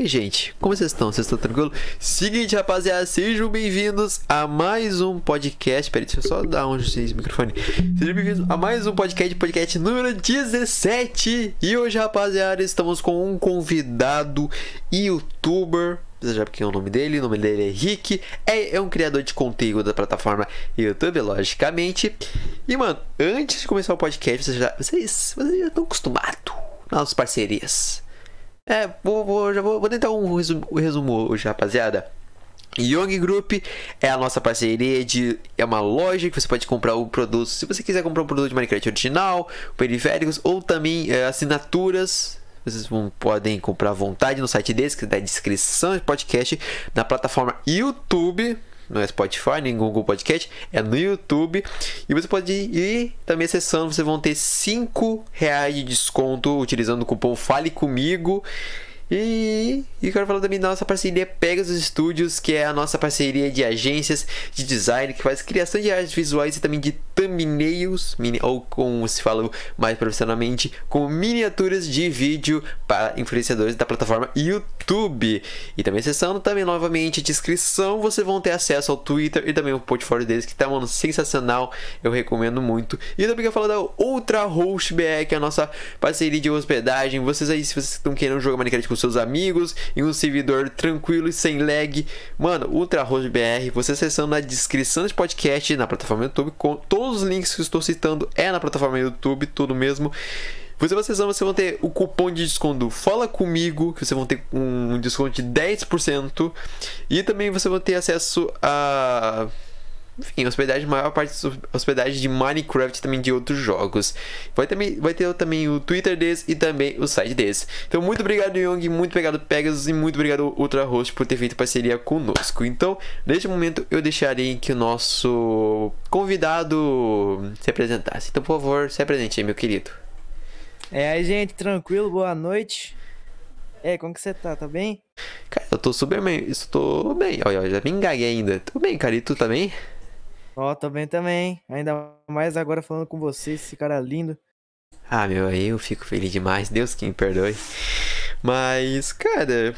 Aí, gente, como vocês estão? Vocês estão tranquilos? Seguinte, rapaziada, sejam bem-vindos a mais um podcast. Peraí, deixa eu só dar um esse microfone. Sejam bem-vindos a mais um podcast, podcast número 17. E hoje, rapaziada, estamos com um convidado youtuber. Você já porque é o nome dele, o nome dele é Rick, é, é um criador de conteúdo da plataforma YouTube, logicamente. E, mano, antes de começar o podcast, vocês já, vocês, vocês já estão acostumados nas parcerias. É, vou, vou, já vou, vou tentar um resumo, um resumo hoje, rapaziada. Young Group é a nossa parceria de é uma loja que você pode comprar o produto se você quiser comprar um produto de Minecraft original, periféricos ou também é, assinaturas. Vocês vão, podem comprar à vontade no site deles, que é da descrição do podcast, na plataforma YouTube não é Spotify, nem Google Podcast, é no YouTube. E você pode ir também acessando, vocês vão ter 5 reais de desconto utilizando o cupom Fale Comigo. E, e quero falar também da nossa parceria Pegasus Studios, que é a nossa parceria de agências de design que faz criação de artes visuais e também de thumbnails, ou como se fala mais profissionalmente, com miniaturas de vídeo para influenciadores da plataforma YouTube. E também acessando também novamente a descrição, vocês vão ter acesso ao Twitter e também o portfólio deles, que tá mano, sensacional, eu recomendo muito. E também quero falar da Ultra Host BR, que é a nossa parceria de hospedagem. Vocês aí, se vocês estão querendo jogar Minecraft com seus amigos em um servidor tranquilo e sem lag. Mano, Ultra Host BR, você acessando na descrição desse podcast na plataforma YouTube, com todos os links que estou citando é na plataforma YouTube, tudo mesmo. Você vai acessando, você vai ter o cupom de desconto Fala Comigo, que você vai ter um desconto de 10%. E também você vai ter acesso a enfim, hospedagem, maior parte hospedagem de Minecraft também de outros jogos. Vai, também, vai ter também o Twitter desse e também o site desse. Então, muito obrigado, Young, muito obrigado, Pegasus, e muito obrigado, Ultra Host, por ter feito parceria conosco. Então, neste momento, eu deixarei que o nosso convidado se apresentasse. Então, por favor, se apresente aí, meu querido. É aí, gente, tranquilo, boa noite. É, como que você tá? Tá bem? Cara, eu tô super bem. Estou bem. Olha, já me engaguei ainda. Tudo bem, cara. E tu também? Ó, oh, tô bem também. Ainda mais agora falando com você, esse cara lindo. Ah, meu, aí eu fico feliz demais. Deus que me perdoe. Mas, cara,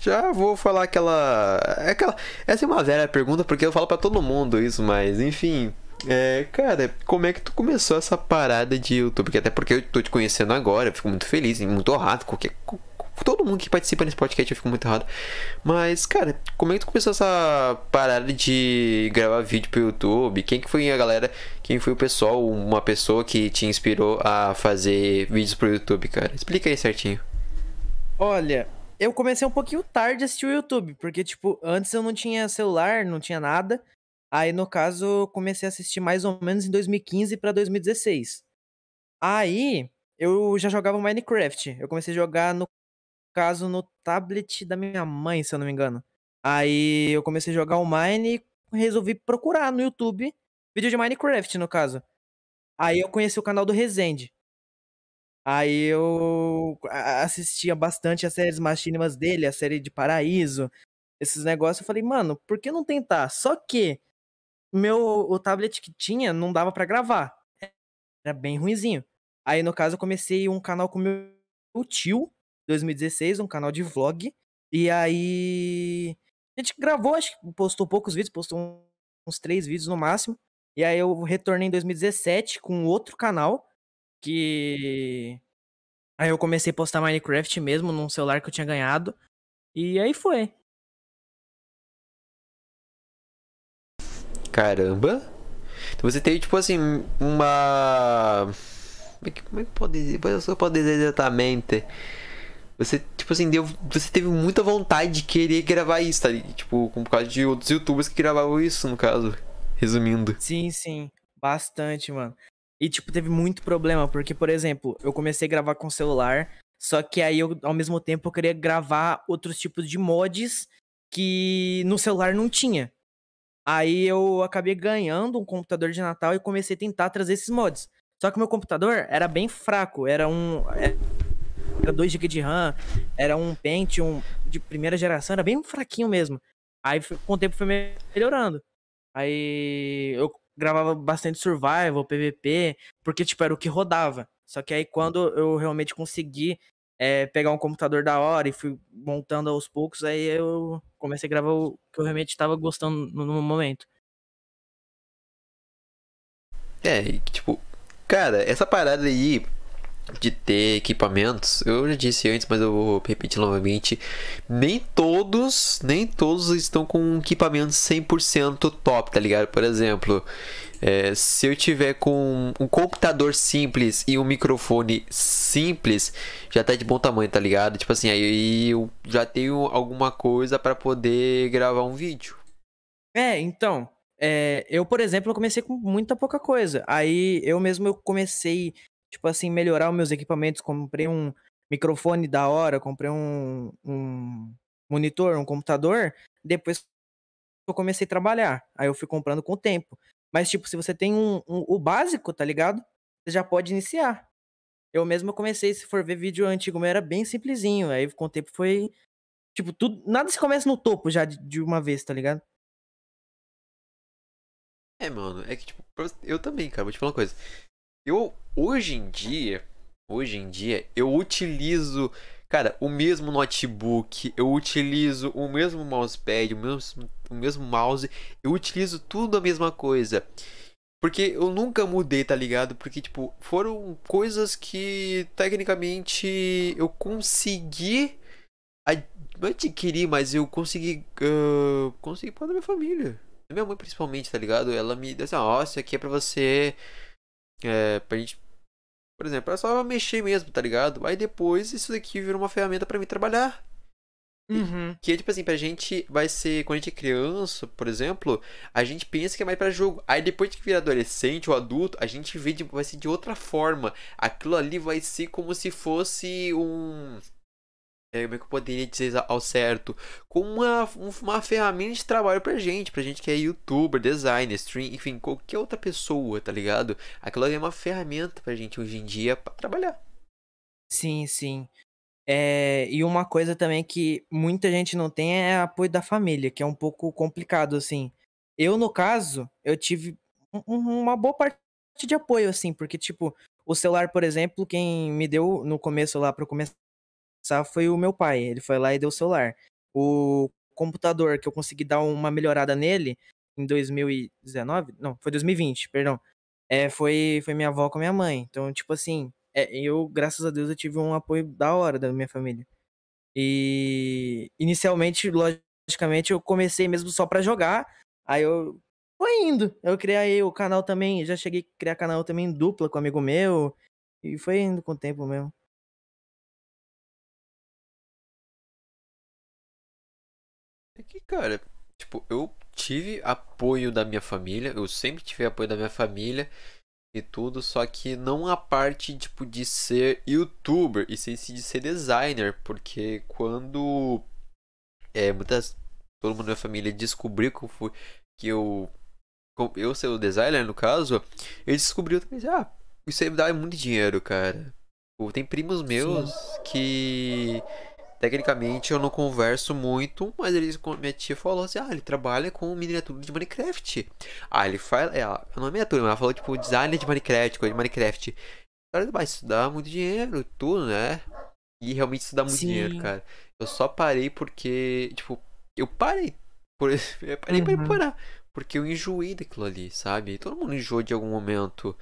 já vou falar aquela. aquela... Essa é uma velha pergunta porque eu falo para todo mundo isso, mas enfim. É, cara, como é que tu começou essa parada de YouTube? Porque até porque eu tô te conhecendo agora, eu fico muito feliz muito honrado. Qualquer, todo mundo que participa nesse podcast eu fico muito errado. Mas, cara, como é que tu começou essa parada de gravar vídeo pro YouTube? Quem que foi a galera? Quem foi o pessoal, uma pessoa que te inspirou a fazer vídeos pro YouTube, cara? Explica aí certinho. Olha, eu comecei um pouquinho tarde a assistir o YouTube, porque, tipo, antes eu não tinha celular, não tinha nada. Aí, no caso, eu comecei a assistir mais ou menos em 2015 para 2016. Aí, eu já jogava Minecraft. Eu comecei a jogar no caso, no tablet da minha mãe, se eu não me engano. Aí eu comecei a jogar online e resolvi procurar no YouTube vídeo de Minecraft, no caso. Aí eu conheci o canal do Resende. Aí eu assistia bastante as séries mais mínimas dele, a série de Paraíso, esses negócios. Eu falei, mano, por que não tentar? Só que meu o tablet que tinha não dava para gravar. Era bem ruinzinho. Aí no caso eu comecei um canal com meu tio, 2016, um canal de vlog. E aí. A gente gravou, acho que postou poucos vídeos, postou uns três vídeos no máximo. E aí eu retornei em 2017 com outro canal. Que. Aí eu comecei a postar Minecraft mesmo num celular que eu tinha ganhado. E aí foi. Caramba! Então você teve, tipo assim, uma. Como é que, como é que pode? Eu posso dizer exatamente. Você, tipo assim, deu, você teve muita vontade de querer gravar isso, tá? Tipo, por causa de outros youtubers que gravavam isso, no caso. Resumindo. Sim, sim. Bastante, mano. E, tipo, teve muito problema, porque, por exemplo, eu comecei a gravar com celular, só que aí eu, ao mesmo tempo, eu queria gravar outros tipos de mods que no celular não tinha. Aí eu acabei ganhando um computador de Natal e comecei a tentar trazer esses mods. Só que meu computador era bem fraco, era um. Era 2 GB de RAM, era um Pentium de primeira geração, era bem fraquinho mesmo. Aí com o tempo foi melhorando. Aí eu gravava bastante survival, PVP, porque tipo era o que rodava. Só que aí quando eu realmente consegui é, pegar um computador da hora e fui montando aos poucos, aí eu comecei a gravar o que eu realmente estava gostando no, no momento. É, tipo, cara, essa parada aí de ter equipamentos, eu já disse antes, mas eu vou repetir novamente, nem todos, nem todos estão com equipamentos 100% top, tá ligado? Por exemplo, é, se eu tiver com um computador simples e um microfone simples, já tá de bom tamanho, tá ligado? Tipo assim, aí eu já tenho alguma coisa para poder gravar um vídeo. É, então, é, eu, por exemplo, comecei com muita pouca coisa. Aí eu mesmo eu comecei tipo assim, melhorar os meus equipamentos. Comprei um microfone da hora, comprei um, um monitor, um computador. Depois eu comecei a trabalhar. Aí eu fui comprando com o tempo. Mas, tipo, se você tem um, um, o básico, tá ligado? Você já pode iniciar. Eu mesmo comecei, se for ver vídeo antigo, meu era bem simplesinho. Aí com o tempo foi. Tipo, tudo. Nada se começa no topo já de, de uma vez, tá ligado? É, mano, é que, tipo, eu também, cara, vou te falar uma coisa. Eu, hoje em dia, hoje em dia, eu utilizo, cara, o mesmo notebook, eu utilizo o mesmo mousepad, o mesmo, o mesmo mouse, eu utilizo tudo a mesma coisa. Porque eu nunca mudei, tá ligado? Porque, tipo, foram coisas que tecnicamente eu consegui adquirir, mas eu consegui. Uh, consegui para minha família. Minha mãe, principalmente, tá ligado? Ela me disse: Ó, oh, isso aqui é pra você é, pra gente. Por exemplo, é só mexer mesmo, tá ligado? Aí depois isso daqui vira uma ferramenta para mim trabalhar. Uhum. Que, tipo assim, pra gente vai ser. Quando a gente é criança, por exemplo, a gente pensa que é mais pra jogo. Aí depois que vira adolescente ou adulto, a gente vê de, vai ser de outra forma. Aquilo ali vai ser como se fosse um. É, como é que eu poderia dizer ao certo? Como uma, uma ferramenta de trabalho pra gente, pra gente que é youtuber, designer, stream, enfim, qualquer outra pessoa, tá ligado? Aquilo é uma ferramenta pra gente hoje em dia pra trabalhar. Sim, sim. É, e uma coisa também que muita gente não tem é apoio da família, que é um pouco complicado, assim. Eu, no caso, eu tive uma boa parte de apoio, assim, porque, tipo, o celular, por exemplo, quem me deu no começo lá pra começar foi o meu pai. Ele foi lá e deu o celular. O computador, que eu consegui dar uma melhorada nele em 2019, não, foi 2020, perdão. É, foi, foi minha avó com minha mãe. Então, tipo assim, é, eu, graças a Deus, eu tive um apoio da hora da minha família. E inicialmente, logicamente, eu comecei mesmo só para jogar. Aí eu foi indo. Eu criei o canal também, já cheguei a criar canal também dupla com um amigo meu. E foi indo com o tempo mesmo. Cara, tipo, eu tive apoio da minha família, eu sempre tive apoio da minha família e tudo, só que não a parte tipo de ser youtuber e sim de ser designer, porque quando é muitas todo mundo da minha família descobriu que eu fui que eu eu ser o designer no caso, ele descobriu também, ah, isso aí dá muito dinheiro, cara. Tem primos meus sim. que Tecnicamente eu não converso muito, mas ele, minha tia falou assim: ah, ele trabalha com miniatura de Minecraft. Ah, ele faz. É, não é miniatura, mas ela falou tipo design de Minecraft, coisa de Minecraft. Cara, mas isso dá muito dinheiro, tudo, né? E realmente isso dá muito Sim. dinheiro, cara. Eu só parei porque, tipo, eu parei. Por, eu parei uhum. pra parar. Porque eu enjoei daquilo ali, sabe? Todo mundo enjoa de algum momento.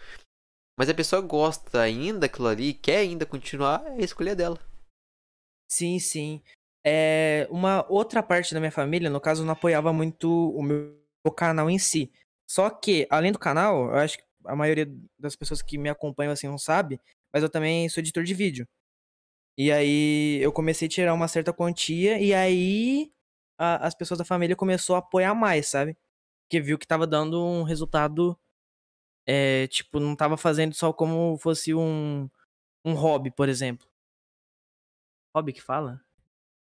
Mas a pessoa gosta ainda daquilo ali, quer ainda continuar, é a escolha dela. Sim, sim. É, uma outra parte da minha família, no caso, não apoiava muito o meu canal em si. Só que, além do canal, eu acho que a maioria das pessoas que me acompanham assim não sabe, mas eu também sou editor de vídeo. E aí eu comecei a tirar uma certa quantia e aí a, as pessoas da família começou a apoiar mais, sabe? Porque viu que tava dando um resultado é, tipo, não tava fazendo só como fosse um, um hobby, por exemplo. Hobby que fala?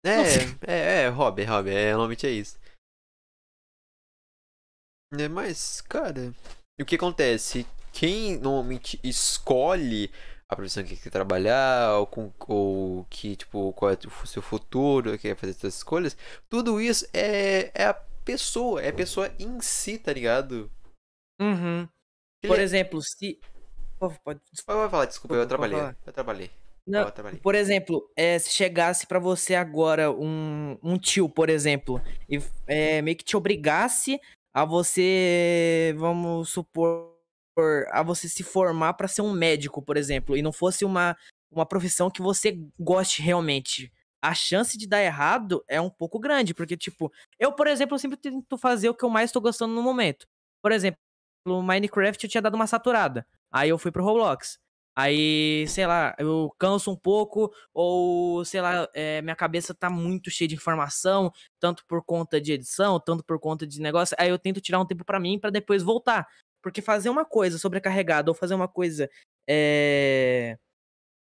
É, é, é, hobby, hobby, é, normalmente é isso. É, mas, cara, o que acontece? Quem normalmente escolhe a profissão que quer trabalhar, ou, com, ou que, tipo, qual é o seu futuro, quer fazer essas escolhas, tudo isso é, é a pessoa, é a pessoa em si, tá ligado? Uhum. Por é... exemplo, se. Pode, pode... Pode falar, desculpa, eu trabalhei. Eu trabalhei. Não, por exemplo, é, se chegasse para você agora um, um tio, por exemplo, e é, meio que te obrigasse a você, vamos supor, a você se formar para ser um médico, por exemplo, e não fosse uma, uma profissão que você goste realmente, a chance de dar errado é um pouco grande, porque, tipo, eu, por exemplo, eu sempre tento fazer o que eu mais tô gostando no momento. Por exemplo, no Minecraft eu tinha dado uma saturada, aí eu fui pro Roblox. Aí, sei lá, eu canso um pouco, ou sei lá, é, minha cabeça tá muito cheia de informação, tanto por conta de edição, tanto por conta de negócio. Aí eu tento tirar um tempo para mim para depois voltar. Porque fazer uma coisa sobrecarregada, ou fazer uma coisa, é...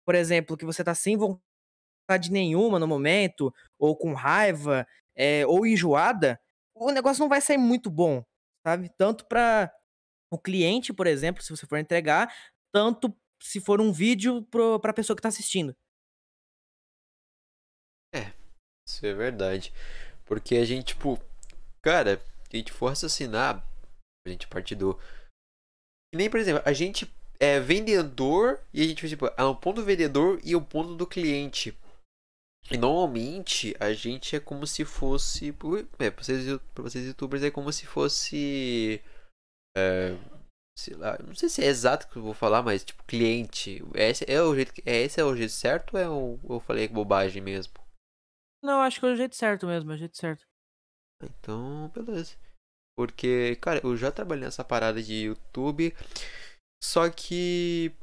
por exemplo, que você tá sem vontade nenhuma no momento, ou com raiva, é... ou enjoada, o negócio não vai sair muito bom, sabe? Tanto para o cliente, por exemplo, se você for entregar, tanto se for um vídeo pro, pra pessoa que tá assistindo. É, isso é verdade. Porque a gente, tipo, cara, a gente for assassinar, a gente parte do. nem, por exemplo, a gente é vendedor e a gente, tipo, é um ponto do vendedor e o ponto do cliente. E normalmente a gente é como se fosse. É, pra vocês, pra vocês youtubers é como se fosse. É, sei lá, não sei se é exato que eu vou falar, mas tipo, cliente. Esse é o jeito, é, esse é o jeito certo ou é o, eu falei bobagem mesmo? Não, acho que é o jeito certo mesmo, é o jeito certo. Então, beleza. Porque, cara, eu já trabalhei nessa parada de YouTube, só que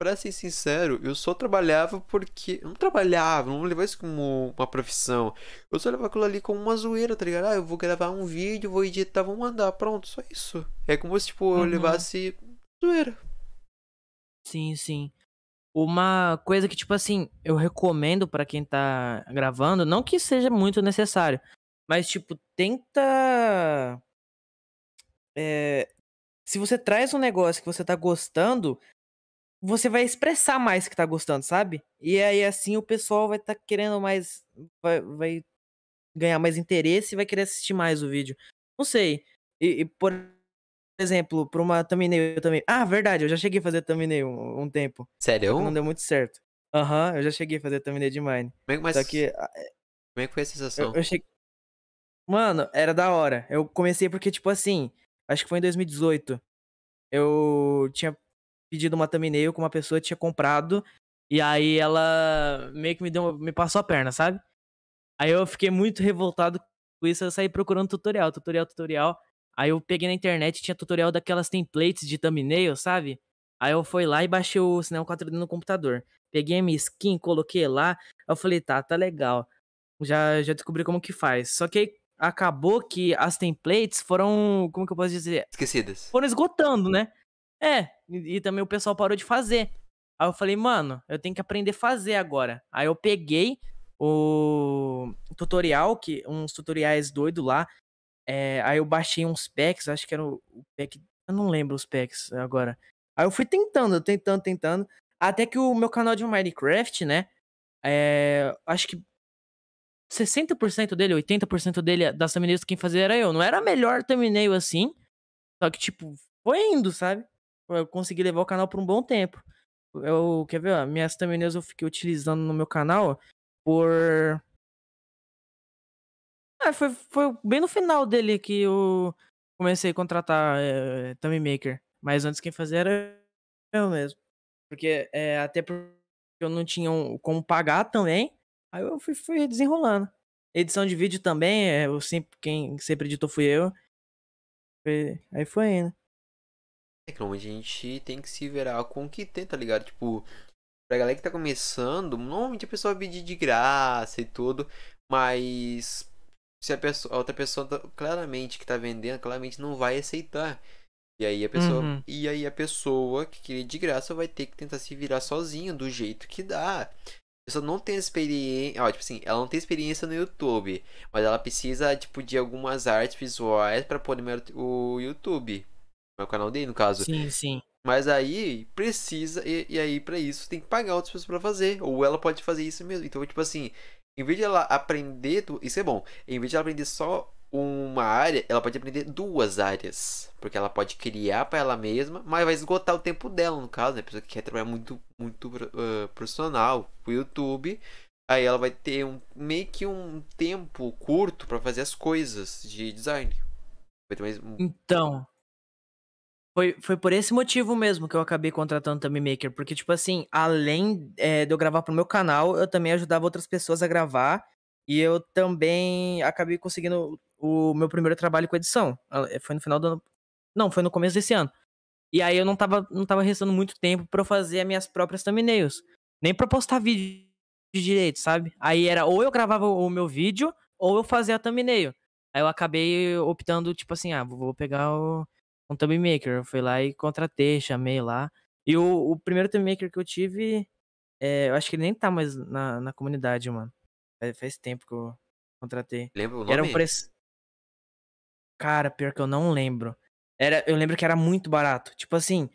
pra ser sincero, eu só trabalhava porque. Eu não trabalhava, não levava isso como uma profissão. Eu só levava aquilo ali como uma zoeira, tá ligado? Ah, eu vou gravar um vídeo, vou editar, vou mandar. Pronto, só isso. É como se, tipo, eu Uhum. levasse zoeira. Sim, sim. Uma coisa que, tipo assim, eu recomendo pra quem tá gravando, não que seja muito necessário, mas, tipo, tenta. é, se você traz um negócio que você tá gostando, você vai expressar mais que tá gostando, sabe? E aí, assim, o pessoal vai tá querendo mais. Vai, vai ganhar mais interesse e vai querer assistir mais o vídeo. Não sei. E, e, por exemplo, pra uma thumbnail também. Ah, verdade, eu já cheguei a fazer thumbnail um, um tempo. Sério? Não deu muito certo. Aham, eu já cheguei a fazer thumbnail de Mine. Como é que- Mas Só que como é que foi a sensação? eu, eu cheguei. Mano, era da hora. Eu comecei porque, tipo assim, acho que foi em 2018. Eu tinha pedido uma thumbnail com uma pessoa que tinha comprado. E aí ela meio que me deu. me passou a perna, sabe? Aí eu fiquei muito revoltado com isso. Eu saí procurando tutorial, tutorial, tutorial. Aí eu peguei na internet, tinha tutorial daquelas templates de thumbnail, sabe? Aí eu fui lá e baixei o Cinema 4D no computador. Peguei a minha skin, coloquei lá. Eu falei, tá, tá legal. Já, já descobri como que faz. Só que aí acabou que as templates foram, como que eu posso dizer? Esquecidas. Foram esgotando, né? É, e, e também o pessoal parou de fazer. Aí eu falei, mano, eu tenho que aprender a fazer agora. Aí eu peguei o tutorial, que uns tutoriais doidos lá. É, aí eu baixei uns packs, acho que era o, o pack. Eu não lembro os packs agora. Aí eu fui tentando, tentando, tentando. Até que o meu canal de Minecraft, né? É, acho que 60% dele, 80% dele, das thumbnails quem fazia era eu. Não era a melhor thumbnail assim. Só que, tipo, foi indo, sabe? Eu consegui levar o canal por um bom tempo. Eu, quer ver, ó, minhas thumbnails eu fiquei utilizando no meu canal por. É, foi, foi bem no final dele que eu comecei a contratar é, thumb maker. Mas antes quem fazia era eu mesmo. Porque é, até porque eu não tinha um- como pagar também. Aí eu fui, fui desenrolando. Edição de vídeo também, é, eu sempre, quem sempre editou fui eu. Aí foi indo. Normalmente a gente tem que se virar com o que tem, tá ligado? Tipo, pra galera que tá começando, normalmente a pessoa vai pedir de graça e tudo, mas se a, pessoa, a outra pessoa tá- claramente que tá vendendo, claramente não vai aceitar. E aí a pessoa, Uhum. e aí a pessoa que queria de graça vai ter que tentar se virar sozinha do jeito que dá. A pessoa não tem experiência, ó, tipo assim, ela não tem experiência no YouTube, mas ela precisa tipo de algumas artes visuais pra poder melhorar o YouTube. O canal dele, no caso. Sim, sim. Mas aí precisa, e, e aí pra isso tem que pagar outras pessoas pra fazer. Ou ela pode fazer isso mesmo. Então, tipo assim, em vez de ela aprender. Isso é bom. Em vez de ela aprender só uma área, ela pode aprender duas áreas. Porque ela pode criar pra ela mesma, mas vai esgotar o tempo dela, no caso, né? A pessoa que quer trabalhar muito, muito ah, profissional pro YouTube. Aí ela vai ter um meio que um tempo curto pra fazer as coisas de design. Então. Foi, foi por esse motivo mesmo que eu acabei contratando Thumb Maker. Porque, tipo assim, além é, de eu gravar pro meu canal, eu também ajudava outras pessoas a gravar. E eu também acabei conseguindo o meu primeiro trabalho com edição. Ah, Foi no final do ano. Não, foi no começo desse ano. E aí eu não tava, não tava restando muito tempo eu fazer as minhas próprias thumbnails. Nem pra postar vídeo de direito, sabe? Aí era ou eu gravava o meu vídeo, ou eu fazia a thumbnail. Aí eu acabei optando, tipo assim, ah, vou pegar o, um thumb maker. Eu fui lá e contratei, chamei lá. E o, o primeiro thumb maker que eu tive, é, eu acho que ele nem tá mais na, na comunidade, mano. Faz, faz tempo que eu contratei. Lembra o E Era nome? um preço. Cara, pior que eu não lembro. Era, eu lembro que era muito barato. Tipo assim,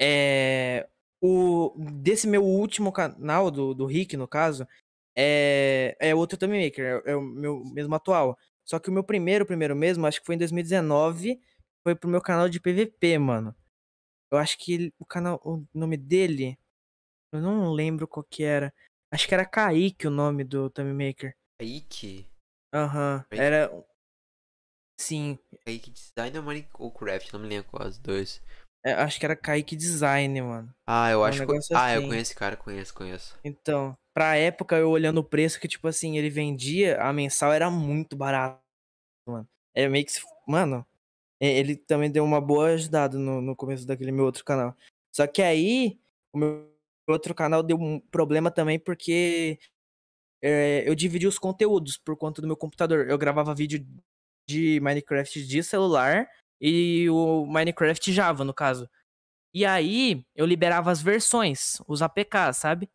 é. O, desse meu último canal, do, do Rick, no caso, é, é outro Thumb Maker, é, é o meu mesmo atual. Só que o meu primeiro, primeiro mesmo, acho que foi em 2019, foi pro meu canal de PVP, mano. Eu acho que ele- o canal, o nome dele, eu não lembro qual que era. Acho que era Kaique o nome do Thumb Maker. Kaique. Aham, Kaique? era. Sim, Kaique Design ou Money ou Craft? Não me lembro qual as dois. é, acho que era Kaique Design, mano. Ah, eu É um acho que. negócio Ah, eu assim. conheço esse cara, conheço, conheço. Então, pra época, eu olhando o preço que, tipo assim, ele vendia, a mensal era muito barato, mano. É meio que. Mano, ele também deu uma boa ajudada no, no começo daquele meu outro canal. Só que aí, o meu, outro canal deu um problema também porque é, eu dividi os conteúdos por conta do meu computador. Eu gravava vídeo de Minecraft de celular e o Minecraft Java, no caso. E aí eu liberava as versões, os APK, sabe?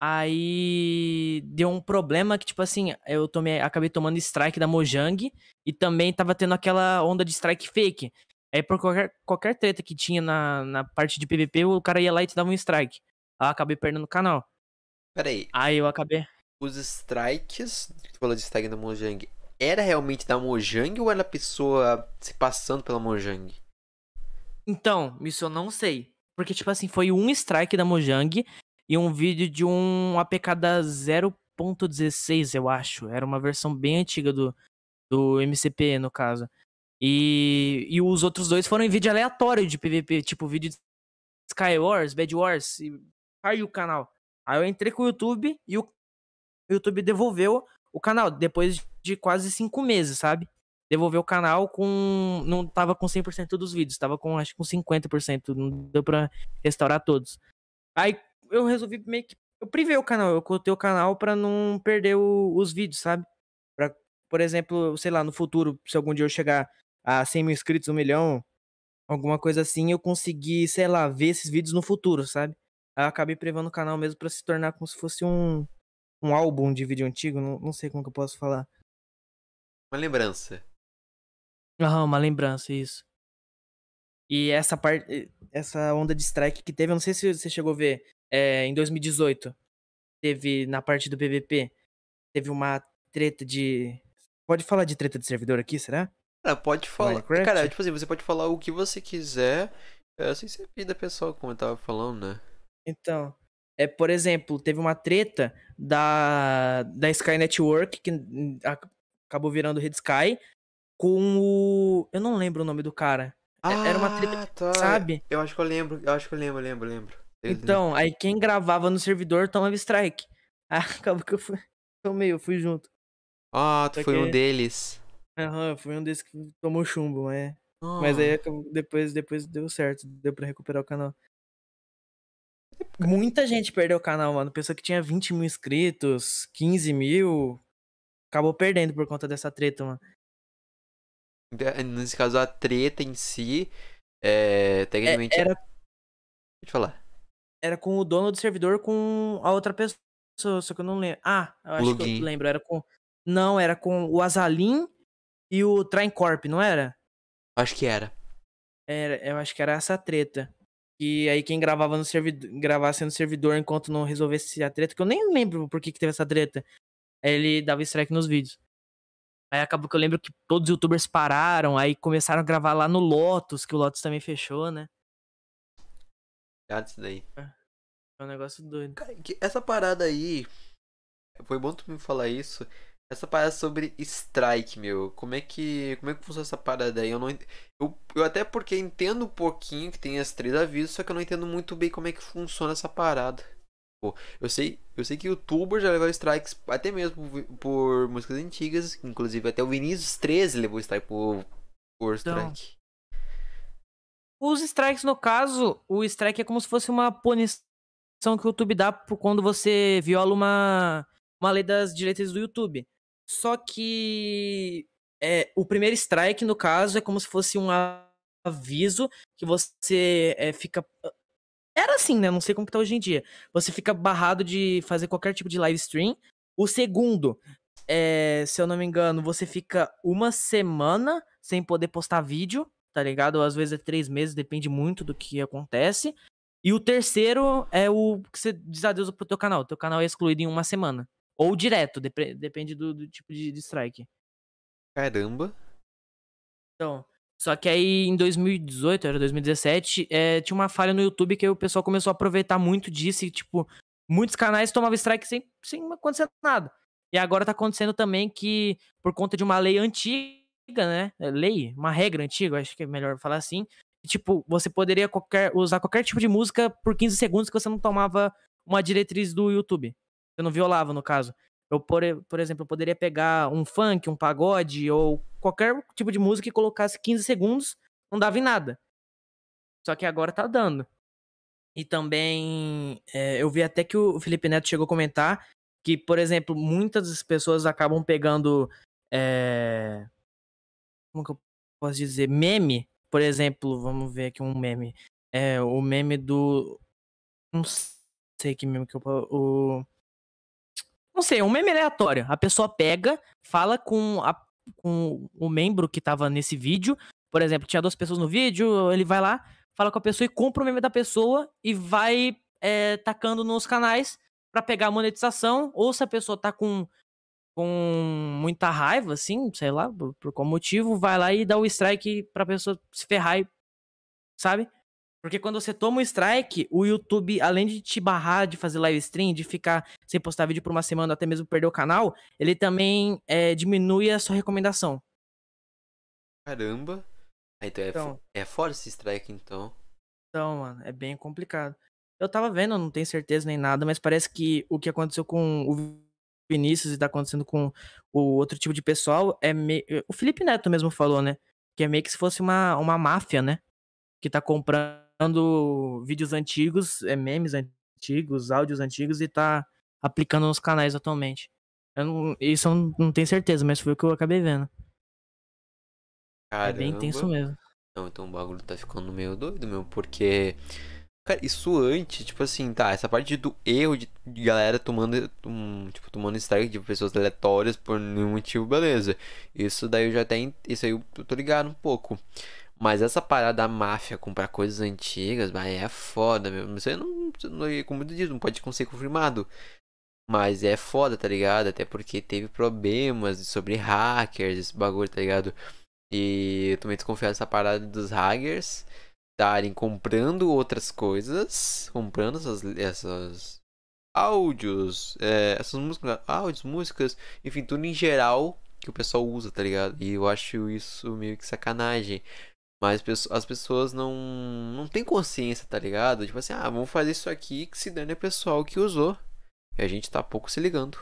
Aí deu um problema que, tipo assim, eu tomei, acabei tomando strike da Mojang e também tava tendo aquela onda de strike fake. Aí por qualquer, qualquer treta que tinha na, na parte de PVP, o cara ia lá e te dava um strike. Aí eu acabei perdendo o canal. Peraí. Aí eu acabei. Os strikes, que tu falou de strike da Mojang, era realmente da Mojang ou era a pessoa se passando pela Mojang? Então, isso eu não sei. Porque, tipo assim, foi um strike da Mojang e um vídeo de um APK da 0.16, eu acho. Era uma versão bem antiga do, do MCP, no caso. E, e os outros dois foram em vídeo aleatório de PVP, tipo vídeo de Sky Wars, Bad Wars, e caiu o canal. Aí eu entrei com o YouTube e o YouTube devolveu o canal depois de quase cinco meses, sabe? Devolveu o canal com. Não tava com 100% dos vídeos, tava com acho que com 50%, não deu pra restaurar todos. Aí eu resolvi meio que. Eu privei o canal, eu coloquei o canal pra não perder o, os vídeos, sabe? Pra, por exemplo, sei lá, no futuro, se algum dia eu chegar a 100 mil inscritos, um milhão, alguma coisa assim, eu consegui, sei lá, ver esses vídeos no futuro, sabe? Aí eu acabei privando o canal mesmo pra se tornar como se fosse um, um álbum de vídeo antigo, não, não sei como que eu posso falar. Uma lembrança. Aham, uma lembrança, isso. E essa parte, essa onda de strike que teve, eu não sei se você chegou a ver, é, em 2018, teve na parte do PVP, teve uma treta de. Pode falar de treta de servidor aqui, será? Cara, pode falar. Minecraft? Cara, tipo assim, você pode falar o que você quiser, é, sem ser vida pessoal, como eu tava falando, né? Então, é, por exemplo, teve uma treta da, da Sky Network, que acabou virando Red Sky, com o. Eu não lembro o nome do cara. Ah, Era uma treta, tá. sabe? Eu acho que eu lembro, eu acho que eu lembro, lembro, lembro. Então, aí quem gravava no servidor tomava strike. Ah, acabou que eu fui. Tomei, eu fui junto. Ah, tu Só foi que... um deles. Aham, eu fui um desses que tomou chumbo, mas. Oh. Mas aí depois, depois deu certo, deu pra recuperar o canal. Muita gente perdeu o canal, mano. Pessoa que tinha 20 mil inscritos, 15 mil, acabou perdendo por conta dessa treta, mano. Nesse caso, a treta em si, é, tecnicamente. É, era. Pode falar era com o dono do servidor com a outra pessoa, só que eu não lembro. Ah, eu acho que eu lembro. Era com. Não, era com o Azalin e o Traincorp, não era? Acho que era. Era, eu acho que era essa treta. E aí quem gravava no servidor, gravasse no servidor enquanto não resolvesse a treta, que eu nem lembro por que, que teve essa treta. Aí ele dava strike nos vídeos. Aí acabou que eu lembro que todos os youtubers pararam, aí começaram a gravar lá no Lotus, que o Lotus também fechou, né? Ligado isso daí. É. é um negócio doido. Cara, essa parada aí. Foi bom tu me falar isso. Essa parada sobre strike, meu. Como é que. Como é que funciona essa parada aí? Eu não eu, eu até porque entendo um pouquinho que tem as três avisos, só que eu não entendo muito bem como é que funciona essa parada. Pô, eu sei, eu sei que youtuber já levou strikes até mesmo por, por músicas antigas, inclusive até o Vinícius 13 levou strike por, por então, strike. Os strikes, no caso, o strike é como se fosse uma punição que o YouTube dá por quando você viola uma, uma lei das direitos do YouTube. Só que é, o primeiro strike, no caso, é como se fosse um aviso que você é, fica. Era assim, né? Não sei como que tá hoje em dia. Você fica barrado de fazer qualquer tipo de live stream. O segundo, é, se eu não me engano, você fica uma semana sem poder postar vídeo tá ligado? Ou às vezes é três meses, depende muito do que acontece. E o terceiro é o que você diz adeus pro teu canal. Teu canal é excluído em uma semana. Ou direto, dep depende do, do, tipo de, de strike. Caramba. Então, só que aí em 2018, era 2017, é, tinha uma falha no YouTube que o pessoal começou a aproveitar muito disso e, tipo, muitos canais tomavam strike sem, sem acontecer nada. E agora tá acontecendo também que, por conta de uma lei antiga, né? Lei, uma regra antiga, acho que é melhor falar assim. Tipo, você poderia qualquer, usar qualquer tipo de música por 15 segundos que você não tomava uma diretriz do YouTube. Você não violava, no caso. Eu, por, por exemplo, eu poderia pegar um funk, um pagode ou qualquer tipo de música e colocasse 15 segundos, não dava em nada. Só que agora tá dando. E também é, eu vi até que o Felipe Neto chegou a comentar que, por exemplo, muitas pessoas acabam pegando. É, como que eu posso dizer? Meme, por exemplo, vamos ver aqui um meme. É o meme do. Não sei que meme que eu. O, não sei, um meme aleatório. A pessoa pega, fala com, a, com o membro que tava nesse vídeo. Por exemplo, tinha duas pessoas no vídeo, ele vai lá, fala com a pessoa e compra o meme da pessoa e vai é, tacando nos canais para pegar a monetização. Ou se a pessoa tá com, com muita raiva, assim, sei lá, por, por qual motivo, vai lá e dá o strike pra pessoa se ferrar, e, sabe? Porque quando você toma o strike, o YouTube, além de te barrar de fazer live stream, de ficar sem postar vídeo por uma semana, até mesmo perder o canal, ele também é, diminui a sua recomendação. Caramba. Ah, então, é, então, é fora esse strike, então. Então, mano, é bem complicado. Eu tava vendo, não tenho certeza nem nada, mas parece que o que aconteceu com o Vinícius e tá acontecendo com o outro tipo de pessoal é meio. O Felipe Neto mesmo falou, né? Que é meio que se fosse uma, uma máfia, né? Que tá comprando vídeos antigos, é, memes antigos, áudios antigos e tá aplicando nos canais atualmente. Eu não, isso eu não, não tenho certeza, mas foi o que eu acabei vendo. Caramba. É bem intenso mesmo. Não, então o bagulho tá ficando meio doido, meu, porque. Cara, isso antes, tipo assim, tá, essa parte do erro de, galera tomando, um, tipo, tomando strike de pessoas aleatórias por nenhum motivo, beleza. Isso daí eu já tenho, isso aí eu tô ligado um pouco. Mas essa parada da máfia comprar coisas antigas, vai é foda, meu. Você não, não como eu disse, não pode ser confirmado. Mas é foda, tá ligado? Até porque teve problemas sobre hackers, esse bagulho, tá ligado? E eu também desconfio dessa parada dos hackers estarem comprando outras coisas, comprando essas, essas áudios, é, essas músicas, áudios, músicas, enfim, tudo em geral que o pessoal usa, tá ligado? E eu acho isso meio que sacanagem. Mas as pessoas não, não têm consciência, tá ligado? Tipo assim, ah, vamos fazer isso aqui que se dane é pessoal que usou. E a gente tá pouco se ligando.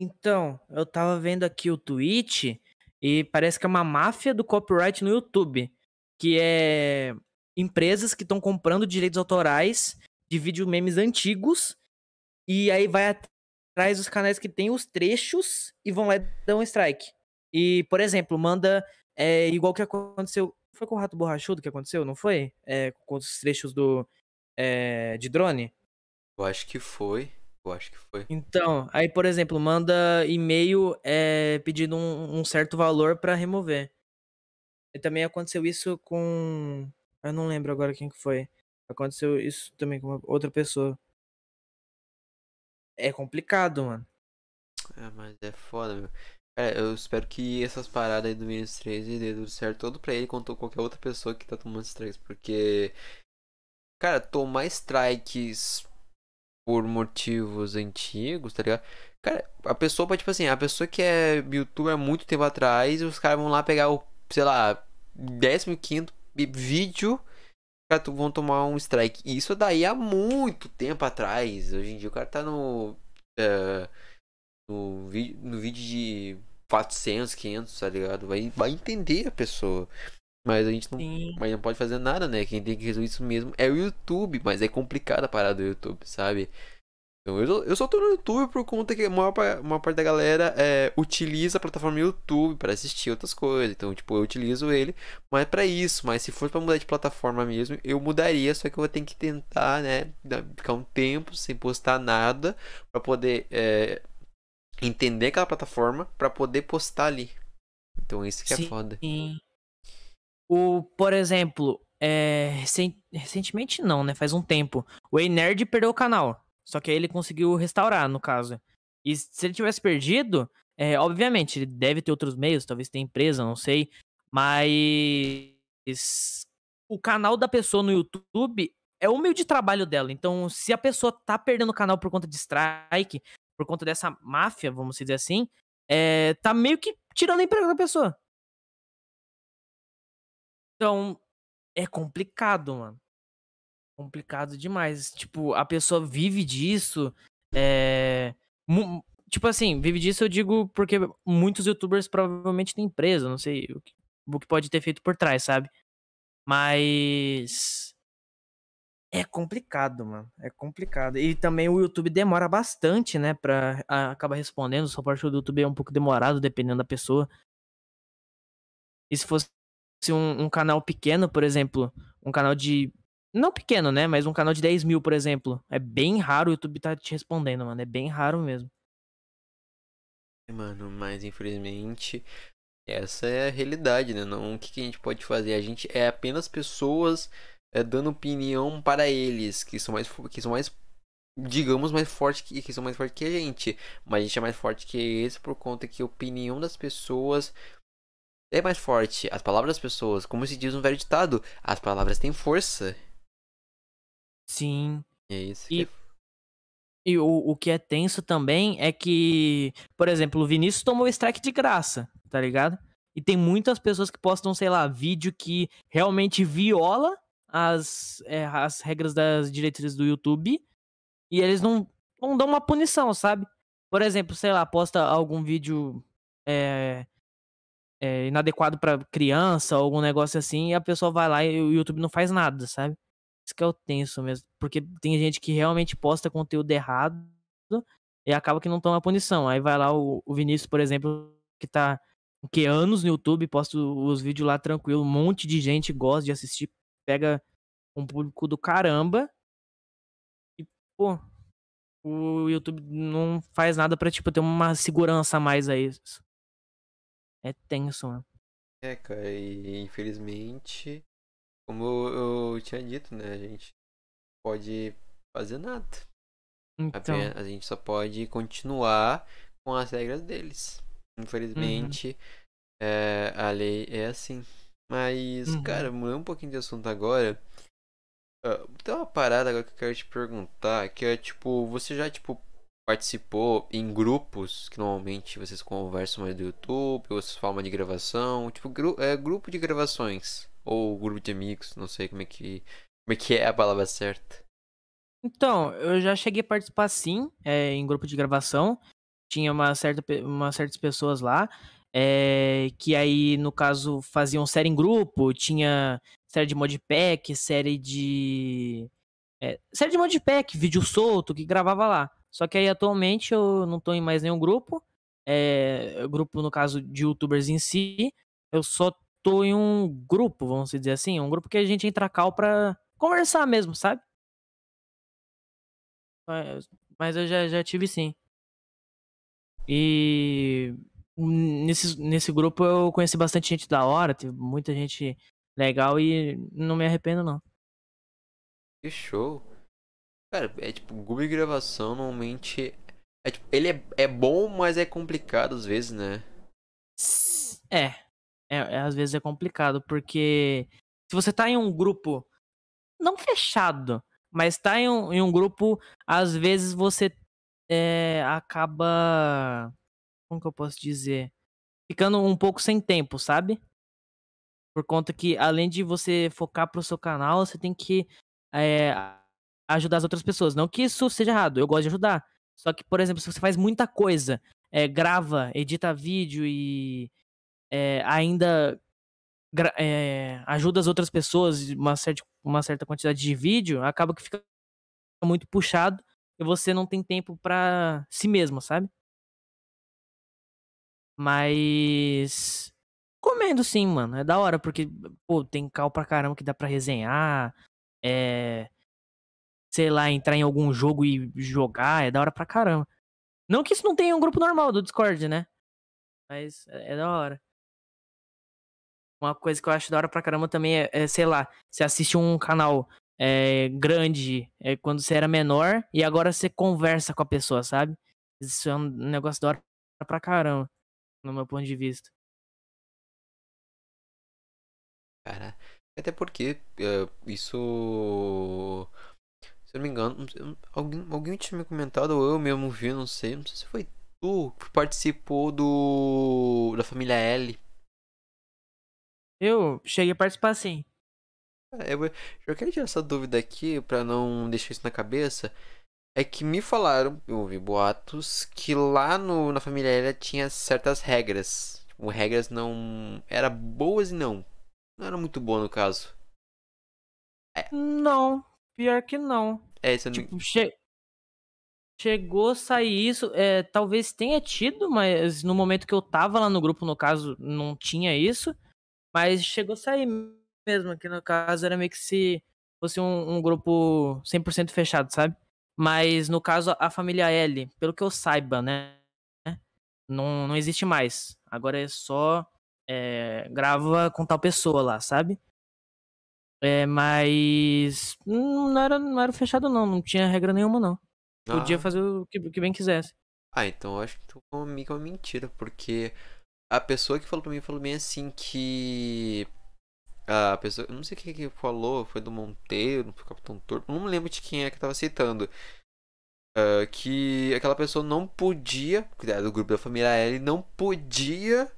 Então, eu tava vendo aqui o tweet e parece que é uma máfia do copyright no YouTube, que é empresas que estão comprando direitos autorais de vídeo memes antigos e aí vai atrás dos canais que tem os trechos e vão lá e dão um strike. E, por exemplo, manda é, igual que aconteceu. Foi com o Rato Borrachudo que aconteceu, não foi? É, com os trechos do. É, de drone? Eu acho que foi. Eu acho que foi. Então, aí, por exemplo, manda e-mail é, pedindo um, um certo valor para remover. E também aconteceu isso com. Eu não lembro agora quem que foi. Aconteceu isso também com outra pessoa. É complicado, mano. É, mas é foda, meu. Cara, eu espero que essas paradas aí do Vinicius 13 dê tudo certo todo pra ele quanto qualquer outra pessoa que tá tomando strikes. Porque. Cara, tomar strikes por motivos antigos, tá ligado? Cara, a pessoa tipo assim, a pessoa que é youtuber há muito tempo atrás, os caras vão lá pegar o, sei lá, 15 vídeo, vão tomar um strike. E isso daí há muito tempo atrás. Hoje em dia o cara tá no. Uh, no, no vídeo de 400, 500, tá ligado? Vai, vai entender a pessoa. Mas a gente não, mas não pode fazer nada, né? Quem tem que resolver isso mesmo é o YouTube, mas é complicado a parada do YouTube, sabe? Então, eu, eu só tô no YouTube por conta que a maior, a maior parte da galera é, utiliza a plataforma YouTube para assistir outras coisas. Então, tipo, eu utilizo ele, mas para isso. Mas se for para mudar de plataforma mesmo, eu mudaria. Só que eu vou ter que tentar, né? Ficar um tempo sem postar nada para poder é, entender aquela plataforma para poder postar ali. Então, isso que é Sim. foda. O, por exemplo, é, recentemente não, né? Faz um tempo. O Ei Nerd perdeu o canal. Só que aí ele conseguiu restaurar, no caso. E se ele tivesse perdido, é, obviamente, ele deve ter outros meios, talvez tenha empresa, não sei. Mas o canal da pessoa no YouTube é o meio de trabalho dela. Então, se a pessoa tá perdendo o canal por conta de strike, por conta dessa máfia, vamos dizer assim, é, tá meio que tirando emprego da pessoa. Então, é complicado, mano. Complicado demais. Tipo, a pessoa vive disso. É. Tipo assim, vive disso eu digo porque muitos youtubers provavelmente têm empresa, não sei o que, o que pode ter feito por trás, sabe? Mas. É complicado, mano. É complicado. E também o YouTube demora bastante, né, pra acabar respondendo. O suporte do YouTube é um pouco demorado, dependendo da pessoa. E se fosse um, um canal pequeno, por exemplo, um canal de. Não pequeno, né? Mas um canal de 10 mil, por exemplo. É bem raro o YouTube tá te respondendo, mano. É bem raro mesmo. Mano, mas infelizmente essa é a realidade, né? Não, o que, que a gente pode fazer? A gente é apenas pessoas é, dando opinião para eles, que são mais, que são mais digamos, mais fortes que, que são mais fortes que a gente. Mas a gente é mais forte que eles por conta que a opinião das pessoas é mais forte. As palavras das pessoas, como se diz no velho ditado, as palavras têm força. Sim. E é isso. E, que é... e o, o que é tenso também é que, por exemplo, o Vinícius tomou strike de graça, tá ligado? E tem muitas pessoas que postam, sei lá, vídeo que realmente viola as, é, as regras das diretrizes do YouTube e eles não, não dão uma punição, sabe? Por exemplo, sei lá, posta algum vídeo é, é, inadequado para criança, algum negócio assim, e a pessoa vai lá e o YouTube não faz nada, sabe? Isso que é o tenso mesmo. Porque tem gente que realmente posta conteúdo errado e acaba que não toma punição. Aí vai lá o, o Vinícius, por exemplo, que tá que anos no YouTube, posta os vídeos lá tranquilo, um monte de gente gosta de assistir, pega um público do caramba. E, pô, o YouTube não faz nada pra, tipo, ter uma segurança a mais a isso. É tenso, mano. É, cara, e infelizmente, como eu, eu tinha dito, né, a gente pode fazer nada. Então, A, gente só pode continuar com as regras deles. Infelizmente, Uhum. é, a lei é assim. Mas, Uhum. cara, mudando um pouquinho de assunto agora. ah, tem uma parada agora que eu quero te perguntar, que é tipo, você já, tipo, participou em grupos que normalmente vocês conversam mais do YouTube, ou vocês falam de gravação, tipo, gru é, grupo de gravações, ou grupo de amigos, não sei como é que, como é que é a palavra certa. Então, eu já cheguei a participar sim, é, em grupo de gravação. Tinha uma certa, umas certas pessoas lá, é, que aí, no caso, faziam série em grupo, tinha série de modpack, série de. é, série de modpack, vídeo solto, que gravava lá. Só que aí atualmente eu não tô em mais nenhum grupo. É, grupo, no caso, de youtubers em si. Eu só tô em um grupo, vamos dizer assim, um grupo que a gente entra cal pra conversar mesmo, sabe? Mas, eu já, já tive sim. E nesse, nesse grupo eu conheci bastante gente da hora, teve muita gente legal e não me arrependo não. Que show. Cara, é tipo, grupo de gravação normalmente. É, tipo, ele é, é bom, mas é complicado às vezes, né? É, é, é, às vezes é complicado, porque se você tá em um grupo, não fechado, mas tá em um, em um grupo, às vezes você é, acaba. Como que eu posso dizer? Ficando um pouco sem tempo, sabe? Por conta que, além de você focar pro seu canal, você tem que é, ajudar as outras pessoas. Não que isso seja errado, eu gosto de ajudar. Só que, por exemplo, se você faz muita coisa, é, grava, edita vídeo e é, ainda é, ajuda as outras pessoas, uma certa, uma certa quantidade de vídeo, acaba que fica muito puxado e você não tem tempo pra si mesmo, sabe? Mas. Comendo sim, mano. É da hora, porque, pô, tem cal pra caramba que dá pra resenhar. É. Sei lá, entrar em algum jogo e jogar. É da hora pra caramba. Não que isso não tenha um grupo normal do Discord, né? Mas é, é da hora. Uma coisa que eu acho da hora pra caramba também é, é, sei lá, você assiste um canal é, grande é, quando você era menor e agora você conversa com a pessoa, sabe? Isso é um negócio da hora pra caramba, no meu ponto de vista. Cara, até porque é, isso. Se eu não me engano, alguém, alguém tinha me comentado, ou eu mesmo vi, não sei, não sei se foi tu que participou do. da família L. Eu cheguei a participar sim. É, Eu, eu quero tirar essa dúvida aqui pra não deixar isso na cabeça. É que me falaram, eu ouvi boatos, que lá no, na família L tinha certas regras. Tipo, regras não. Era boas e não. Não era muito boa no caso. Não, Pior que não. É, não... Tipo, che... chegou a sair isso. É, talvez tenha tido, mas no momento que eu tava lá no grupo, no caso, não tinha isso. Mas chegou a sair mesmo, que no caso era meio que se fosse um, um grupo 100% fechado, sabe? Mas no caso, a família L, pelo que eu saiba, né? Não, não existe mais. Agora é só é, grava com tal pessoa lá, sabe? É, mas não era, não era fechado não, não tinha regra nenhuma não. Podia Ah. fazer o que, o que bem quisesse. Ah, então eu acho que tu comigo é uma mentira, porque a pessoa que falou pra mim falou bem assim que. A pessoa. Não sei quem que falou, foi do Monteiro, do Capitão Torto, não me lembro de quem é que tava citando. ah, que aquela pessoa não podia, do grupo da família L, não podia.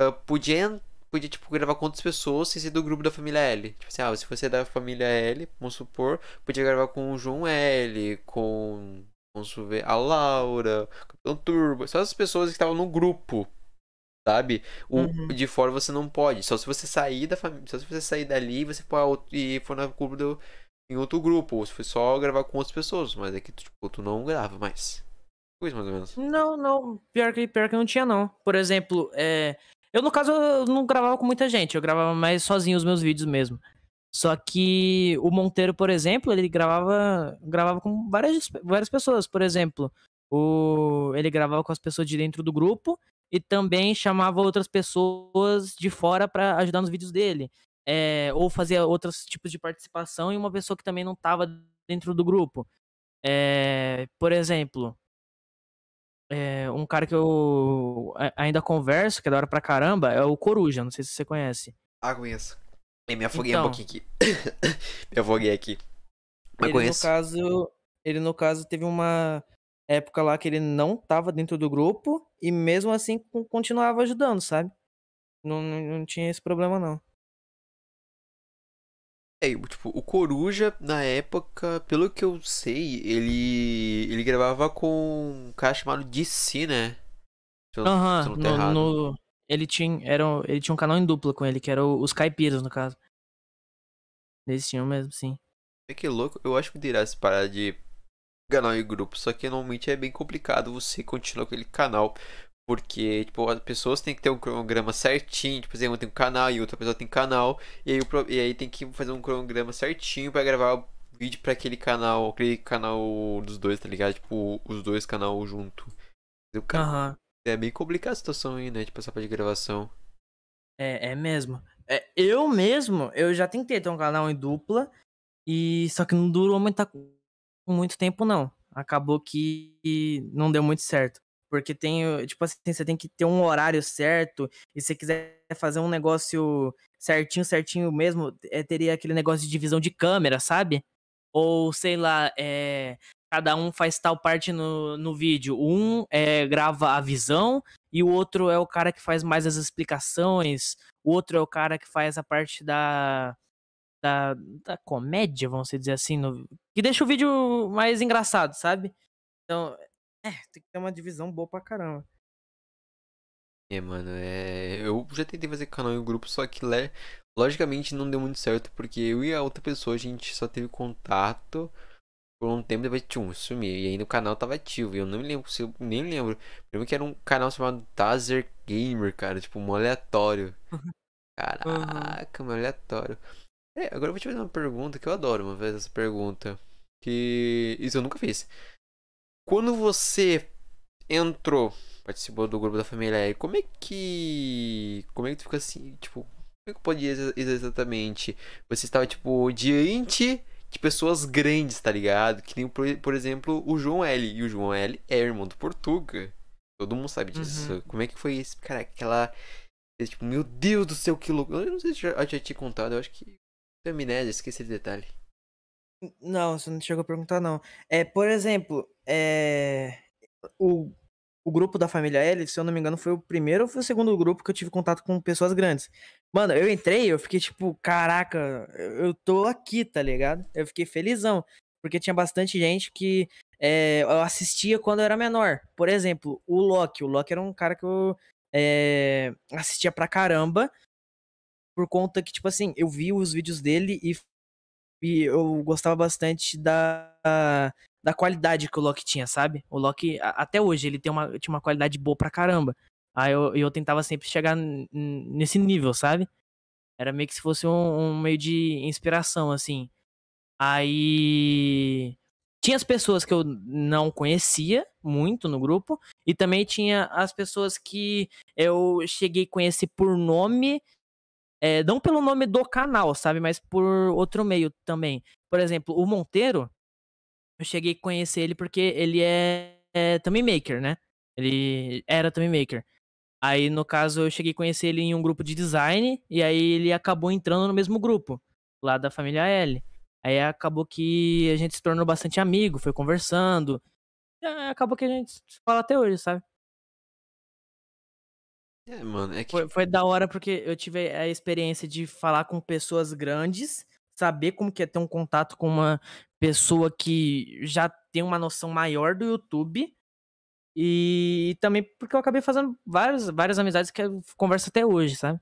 ah, podia, podia, tipo, gravar com outras pessoas sem ser do grupo da família L. Tipo assim, ah, se você é da família L, vamos supor, podia gravar com o João L, com. Vamos ver, a Laura, o Capitão Turbo, só as pessoas que estavam no grupo, sabe? O Uhum. de fora você não pode, só se você sair da família, só se você sair dali você outro, e for na grupo do, em outro grupo, ou se for só gravar com outras pessoas, mas é que tipo, tu não grava mais. Foi isso mais ou menos. Não, não, pior que, pior que não tinha não. Por exemplo, é, eu no caso eu não gravava com muita gente, eu gravava mais sozinho os meus vídeos mesmo. Só que o Monteiro, por exemplo, ele gravava, gravava com várias, várias pessoas. Por exemplo, o, ele gravava com as pessoas de dentro do grupo e também chamava outras pessoas de fora pra ajudar nos vídeos dele. É, ou fazia outros tipos de participação e uma pessoa que também não tava dentro do grupo. É, por exemplo, é, um cara que eu ainda converso, que é da hora pra caramba, é o Coruja. Não sei se você conhece. Ah, conheço. Eu me afoguei um Então. pouquinho aqui. me afoguei aqui. Mas ele, conheço. no caso, ele, no caso, teve uma época lá que ele não tava dentro do grupo e mesmo assim con- continuava ajudando, sabe? Não, não, não tinha esse problema, não. É, tipo, o Coruja, na época, pelo que eu sei, ele. ele gravava com um cara chamado DC, né? Aham, não tô no, ele, tinha, era, um- ele tinha um canal em dupla com ele, que era o- os caipiras, no caso. Eles tinham mesmo, sim. É que louco, eu acho que dirá se parar de canal e grupo, só que normalmente é bem complicado você continuar com aquele canal. Porque, tipo, as pessoas têm que ter um cronograma certinho. Tipo, assim, uma tem um canal e outra pessoa tem canal. E aí, e aí tem que fazer um cronograma certinho pra gravar o vídeo pra aquele canal, aquele canal dos dois, tá ligado? Tipo, os dois canal junto. Aham. É bem complicada a situação aí, né? De passar pra de gravação. É, é mesmo. É, eu mesmo, eu já tentei ter um canal em dupla, e só que não durou muito, muito tempo, não. Acabou que não deu muito certo. Porque tem, tipo assim, você tem que ter um horário certo, e se você quiser fazer um negócio certinho, certinho mesmo, é, teria aquele negócio de divisão de câmera, sabe? Ou, sei lá, é, cada um faz tal parte no, no vídeo. Um é, grava a visão, e o outro é o cara que faz mais as explicações, o outro é o cara que faz a parte da, da, da comédia, vamos dizer assim, no- que deixa o vídeo mais engraçado, sabe? Então, é, tem que ter uma divisão boa pra caramba. É, mano, é. Eu já tentei fazer canal em grupo, só que le- logicamente não deu muito certo, porque eu e a outra pessoa a gente só teve contato por um tempo, depois tchum, sumiu. E ainda o canal tava ativo. E eu não me lembro se eu nem lembro. Lembro que era um canal chamado Tazer Gamer, cara, tipo, um aleatório. Caraca, um aleatório. É, agora eu vou te fazer uma pergunta que eu adoro uma vez essa pergunta. Que isso eu nunca fiz. Quando você entrou, participou do grupo da família como é que. Como é que tu fica assim, tipo. Como é que pode dizer exa- exatamente? Você estava, tipo, diante de pessoas grandes, tá ligado? Que nem, por, exemplo, o João L. E o João L é irmão do Portuga. Todo mundo sabe disso. Uhum. Como é que foi isso? Cara, aquela. Tipo, meu Deus do céu, que louco. Eu não sei se eu já, já tinha contado, eu acho que. Tenho amnésia, esqueci esse detalhe. Não, você não chegou a perguntar, não. É, por exemplo, é, o, o grupo da família L, se eu não me engano, foi o primeiro ou foi o segundo grupo que eu tive contato com pessoas grandes. Mano, eu entrei, eu fiquei tipo, caraca, eu eu tô aqui, tá ligado? Eu fiquei felizão, porque tinha bastante gente que é, eu assistia quando eu era menor. Por exemplo, o Loki. O Loki era um cara que eu é, assistia pra caramba, por conta que, tipo assim, eu vi os vídeos dele e E eu gostava bastante da, da qualidade que o Loki tinha, sabe? O Loki, até hoje, ele tem uma, tinha uma qualidade boa pra caramba. Aí eu, eu tentava sempre chegar nesse nível, sabe? Era meio que se fosse um, um meio de inspiração, assim. Aí. Tinha as pessoas que eu não conhecia muito no grupo, e também tinha as pessoas que eu cheguei a conhecer por nome, é, não pelo nome do canal, sabe? Mas por outro meio também. Por exemplo, o Monteiro, eu cheguei a conhecer ele porque ele é, é maker, né? Ele era também maker. Aí, no caso, eu cheguei a conhecer ele em um grupo de design, e aí ele acabou entrando no mesmo grupo, lá da família L. Aí acabou que a gente se tornou bastante amigo, foi conversando. Aí acabou que a gente se fala até hoje, sabe? É, mano, é que. Foi, foi da hora porque eu tive a experiência de falar com pessoas grandes, saber como que é ter um contato com uma pessoa que já tem uma noção maior do YouTube. E também porque eu acabei fazendo várias, várias amizades que eu converso até hoje, sabe?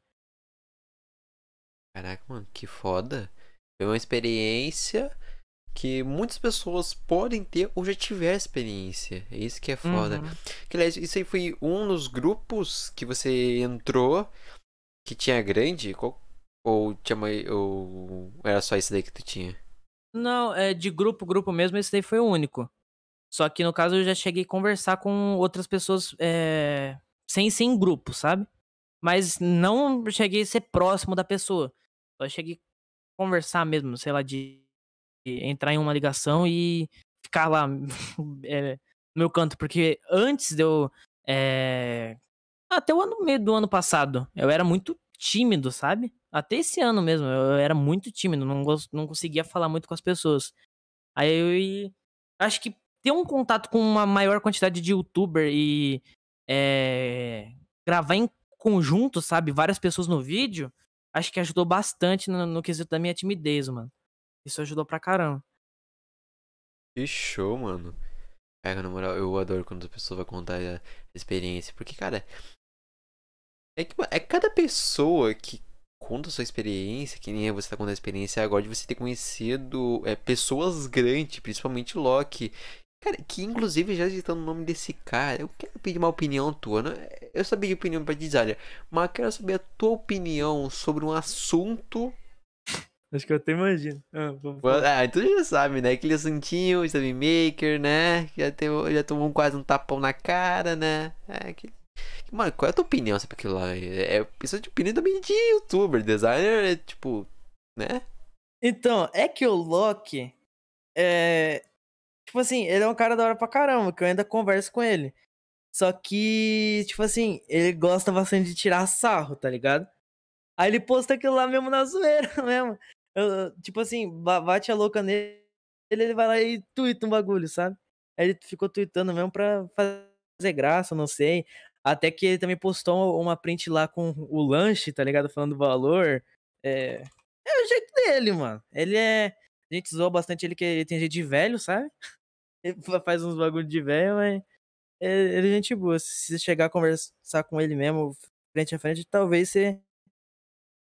Caraca, mano, que foda. Foi uma experiência que muitas pessoas podem ter ou já tiveram experiência. É isso que é foda. Uhum. Que, aliás, isso aí foi um dos grupos que você entrou que tinha grande? Qual- Ou, tinha ou era só isso daí que tu tinha? Não, é de grupo, grupo mesmo, esse daí foi o único. Só que no caso eu já cheguei a conversar com outras pessoas é, sem ser em grupo, sabe? Mas não cheguei a ser próximo da pessoa. Só cheguei a conversar mesmo, sei lá, de entrar em uma ligação e ficar lá é, no meu canto. Porque antes de eu. é, até o ano meio do ano passado, eu era muito tímido, sabe? Até esse ano mesmo, eu era muito tímido, não, não conseguia falar muito com as pessoas. Aí eu acho que ter um contato com uma maior quantidade de youtuber e é, gravar em conjunto, sabe? Várias pessoas no vídeo, acho que ajudou bastante no, no quesito da minha timidez, mano. Isso ajudou pra caramba. Que show, mano. Cara, na moral, eu adoro quando a pessoa vai contar a experiência. Porque, cara. É que é cada pessoa que conta a sua experiência, que nem você tá contando a experiência agora de você ter conhecido é, pessoas grandes, principalmente Loki. Cara, que inclusive já citando o nome desse cara, eu quero pedir uma opinião tua. Né? Eu sabia de opinião pra olha, mas quero saber a tua opinião sobre um assunto Acho que eu até imagino. ah, então já sabe, né? Aquele assuntinho, Steve Maker, né? Já, tem, já tomou quase um tapão na cara, né? É, que... Mano, qual é a tua opinião sobre aquilo lá? É, é pessoa de opinião também de youtuber, designer, é tipo, né? Então, é que o Loki é. Tipo assim, ele é um cara da hora pra caramba, que eu ainda converso com ele. Só que, tipo assim, ele gosta bastante de tirar sarro, tá ligado? Aí ele posta aquilo lá mesmo na zoeira mesmo. Eu- tipo assim, ba- bate a louca nele, ele vai lá e tuita um bagulho, sabe? Aí ele ficou tweetando mesmo pra fazer graça, não sei. Até que ele também postou uma print lá com o lanche, tá ligado? Falando do valor. É, é o jeito dele, mano. Ele é. A gente zoa bastante ele que ele tem jeito de velho, sabe? Ele fa- faz uns bagulho de velho, mas. é- Ele é gente boa. Se chegar a conversar com ele mesmo, frente a frente, talvez você.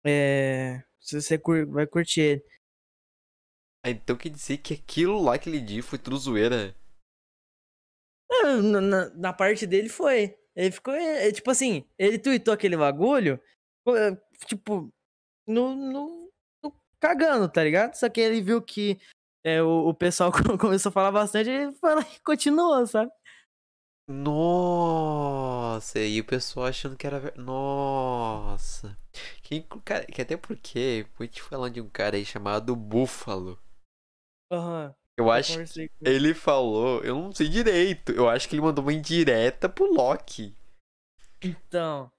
É. Você vai curtir ele. Ah, Então quer dizer que aquilo lá que ele disse foi tudo zoeira. Na, na- na parte dele foi. Ele ficou. é, é, tipo assim, ele tweetou aquele bagulho. é, Tipo. No, no, no- cagando, tá ligado? Só que ele viu que é, o, o pessoal começou a falar bastante, ele foi lá e continuou, sabe? Nossa, e o pessoal achando que era. Nossa. Que, cara, que até porque, vou te falar de um cara aí chamado Búfalo. Aham. Eu eu acho com ele. Falou, eu não sei direito. Eu acho que ele mandou uma indireta pro Loki. Então.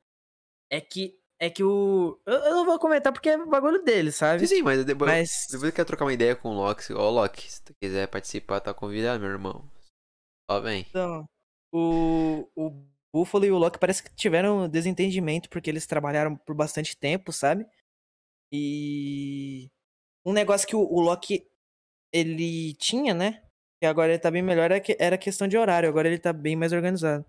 É que. É que o. Eu, eu não vou comentar porque é bagulho dele, sabe? Sim, sim, mas depois, Mas. depois eu quero trocar uma ideia com o Loki. Ó, Loki, se tu quiser participar, tá convidado, meu irmão. Ó, bem. Então, o, o Buffalo e o Loki parece que tiveram desentendimento porque eles trabalharam por bastante tempo, sabe? E um negócio que o, o Loki ele tinha, né? Que agora ele tá bem melhor era que- era questão de horário, agora ele tá bem mais organizado.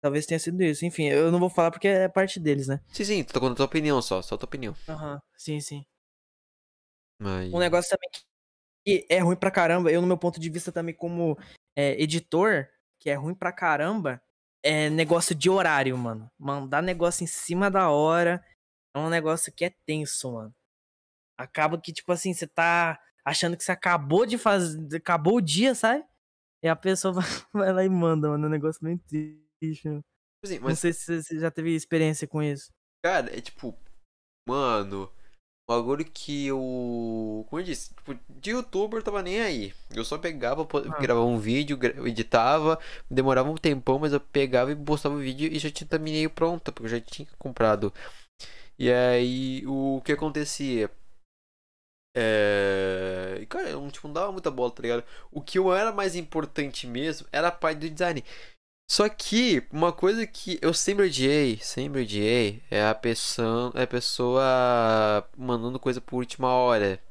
Talvez tenha sido isso. Enfim, eu não vou falar porque é parte deles, né? Sim, sim, contando a tua opinião só, só a tua opinião. Aham, sim, sim. Mas... Um negócio também que é ruim pra caramba. Eu, no meu ponto de vista também, como é, editor, que é ruim pra caramba, é negócio de horário, mano. Mandar negócio em cima da hora é um negócio que é tenso, mano. Acaba que, tipo assim, você tá achando que você acabou de fazer. Acabou o dia, sabe? E a pessoa vai lá e manda, mano. É um negócio bem triste, mano. Assim, Não mas, sei se você já teve experiência com isso. cara, é tipo, mano, o bagulho que eu. Como eu disse, tipo, de youtuber eu tava nem aí. Eu só pegava, Ah. gravava um vídeo, editava, demorava um tempão, mas eu pegava e postava o vídeo e já tinha thumbnail pronta, porque eu já tinha comprado. E aí, o que acontecia? É. e, Cara, eu tipo, não dava muita bola, tá ligado? O que eu era mais importante mesmo era a parte do design. Só que uma coisa que eu sempre odiei, sempre odiei, é a pessoa, é a pessoa mandando coisa por última hora.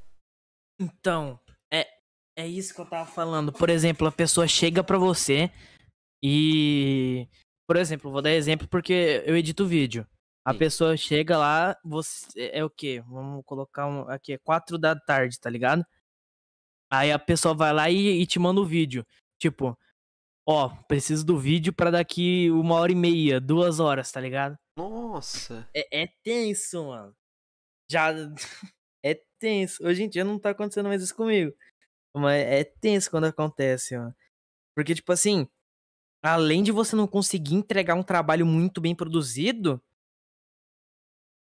Então, é, é isso que eu tava falando. Por exemplo, a pessoa chega pra você e. Por exemplo, vou dar exemplo porque eu edito vídeo. A Sim. pessoa chega lá, você. É o quê? Vamos colocar um, aqui, é 4 da tarde, tá ligado? Aí a pessoa vai lá e, e te manda o vídeo. Tipo, ó, preciso do vídeo pra daqui uma hora e meia, duas horas, tá ligado? Nossa. É, é tenso, mano. Já. É tenso. Hoje em dia não tá acontecendo mais isso comigo. Mas é tenso quando acontece, mano. Porque, tipo assim, além de você não conseguir entregar um trabalho muito bem produzido,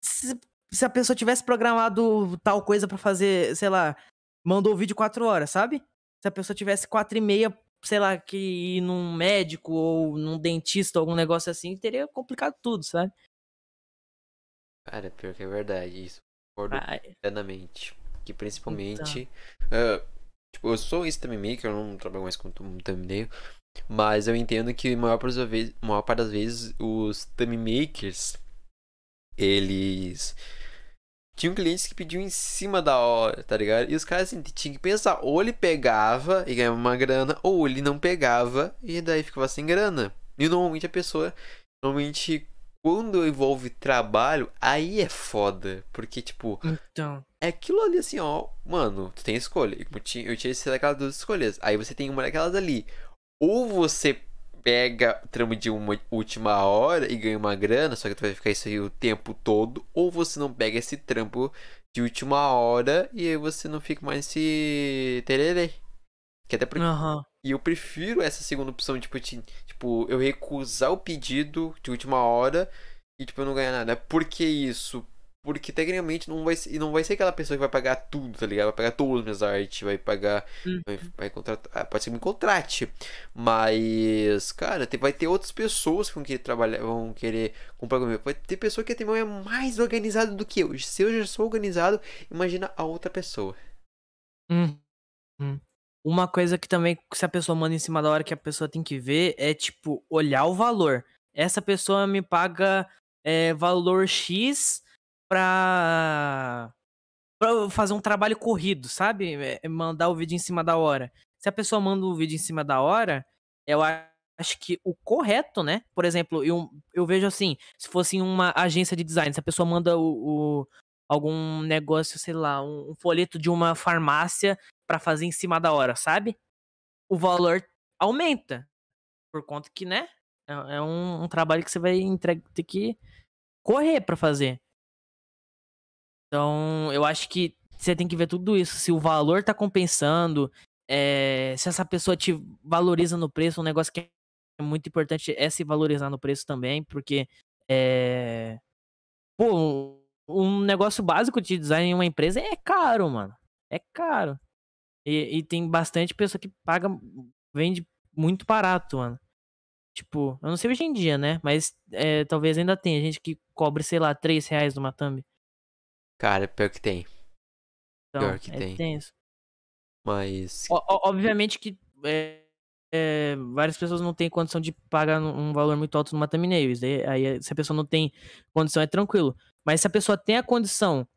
se, se a pessoa tivesse programado tal coisa pra fazer, sei lá, mandou o vídeo 4 horas, sabe? Se a pessoa tivesse quatro e meia, sei lá, que ir num médico ou num dentista, algum negócio assim, teria complicado tudo, sabe? Cara, pior que é verdade, isso. Concordo plenamente. Que então. principalmente. ah, tipo, eu sou esse também maker, eu não trabalho mais com um thumbnail. Mas eu entendo que a maior parte das vezes, maior parte das vezes os thumb makers eles tinham clientes que pediam em cima da hora, tá ligado? E os caras assim, tinham que pensar, ou ele pegava e ganhava uma grana, ou ele não pegava e daí ficava sem grana. E normalmente a pessoa, normalmente quando envolve trabalho, aí é foda, porque tipo, Então. é aquilo ali assim, ó, mano, tu tem escolha. Eu tinha, eu tinha daquelas duas escolhas. Aí você tem uma daquelas ali. Ou você pega o trampo de uma última hora e ganha uma grana, só que tu vai ficar isso aí o tempo todo, ou você não pega esse trampo de última hora e aí você não fica mais esse tererê. Que até porque Aham. e eu prefiro essa segunda opção, tipo, ti- tipo, eu recusar o pedido de última hora e, tipo, eu não ganhar nada. Por que isso? Porque tecnicamente não vai ser, e não vai ser aquela pessoa que vai pagar tudo, tá ligado? Vai pagar todas as minhas artes, vai pagar. Uhum. Vai, vai contratar. ah, Pode ser que me contrate. Mas, cara, vai ter outras pessoas que vão querer trabalhar, vão querer comprar comigo. Vai ter pessoa que é mais organizada do que eu. Se eu já sou organizado, imagina a outra pessoa. Hum, hum. Uma coisa que também, se a pessoa manda em cima da hora que a pessoa tem que ver, é tipo, olhar o valor. Essa pessoa me paga é, valor X pra, pra fazer um trabalho corrido, sabe? É, é mandar o vídeo em cima da hora. Se a pessoa manda o vídeo em cima da hora, eu acho que o correto, né? Por exemplo, eu, eu vejo assim, se fosse uma agência de design, se a pessoa manda o, o- algum negócio, sei lá, um, um folheto de uma farmácia pra fazer em cima da hora, sabe? O valor aumenta. Por conta que, né? É, é um, um trabalho que você vai ter que correr pra fazer. Então, eu acho que você tem que ver tudo isso. Se o valor tá compensando, é, se essa pessoa te valoriza no preço, um negócio que é muito importante é se valorizar no preço também, porque é. Pô, um, um negócio básico de design em uma empresa é caro, mano. É caro. E, e tem bastante pessoa que paga, vende muito barato, mano. Tipo, eu não sei hoje em dia, né? Mas é, talvez ainda tenha gente que cobre, sei lá, 3 reais numa thumb. Cara, pior que tem. Então, Pior que é tem. tenso. Mas. O- obviamente que é, é, várias pessoas não têm condição de pagar um valor muito alto numa thumbnail. Aí, se a pessoa não tem condição, é tranquilo. Mas se a pessoa tem a condição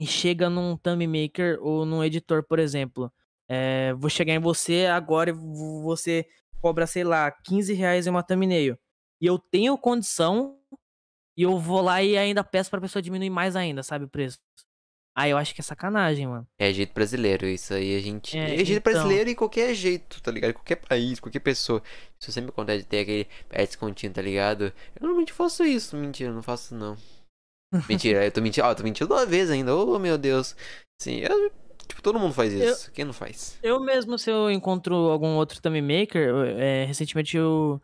e chega num thumb maker ou num editor, por exemplo, é, vou chegar em você agora e vo- você cobra, sei lá, 15 reais em uma thumbnail. E eu tenho condição e eu vou lá e ainda peço pra pessoa diminuir mais ainda, sabe, o preço. Aí eu acho que é sacanagem, mano. É jeito brasileiro, isso aí a gente. É, É, jeito então. brasileiro em qualquer jeito, tá ligado? Qualquer país, qualquer pessoa. Isso sempre acontece de ter aquele pé descontínuo, tá ligado? Eu normalmente faço isso. Mentira, eu não faço não. Mentira, eu tô mentindo. Ó, eu tô mentindo uma vez ainda. Oh, meu Deus. Sim, eu- tipo, todo mundo faz isso. Quem não faz? Eu mesmo, se eu encontro algum outro thumb maker, eu- é, recentemente eu,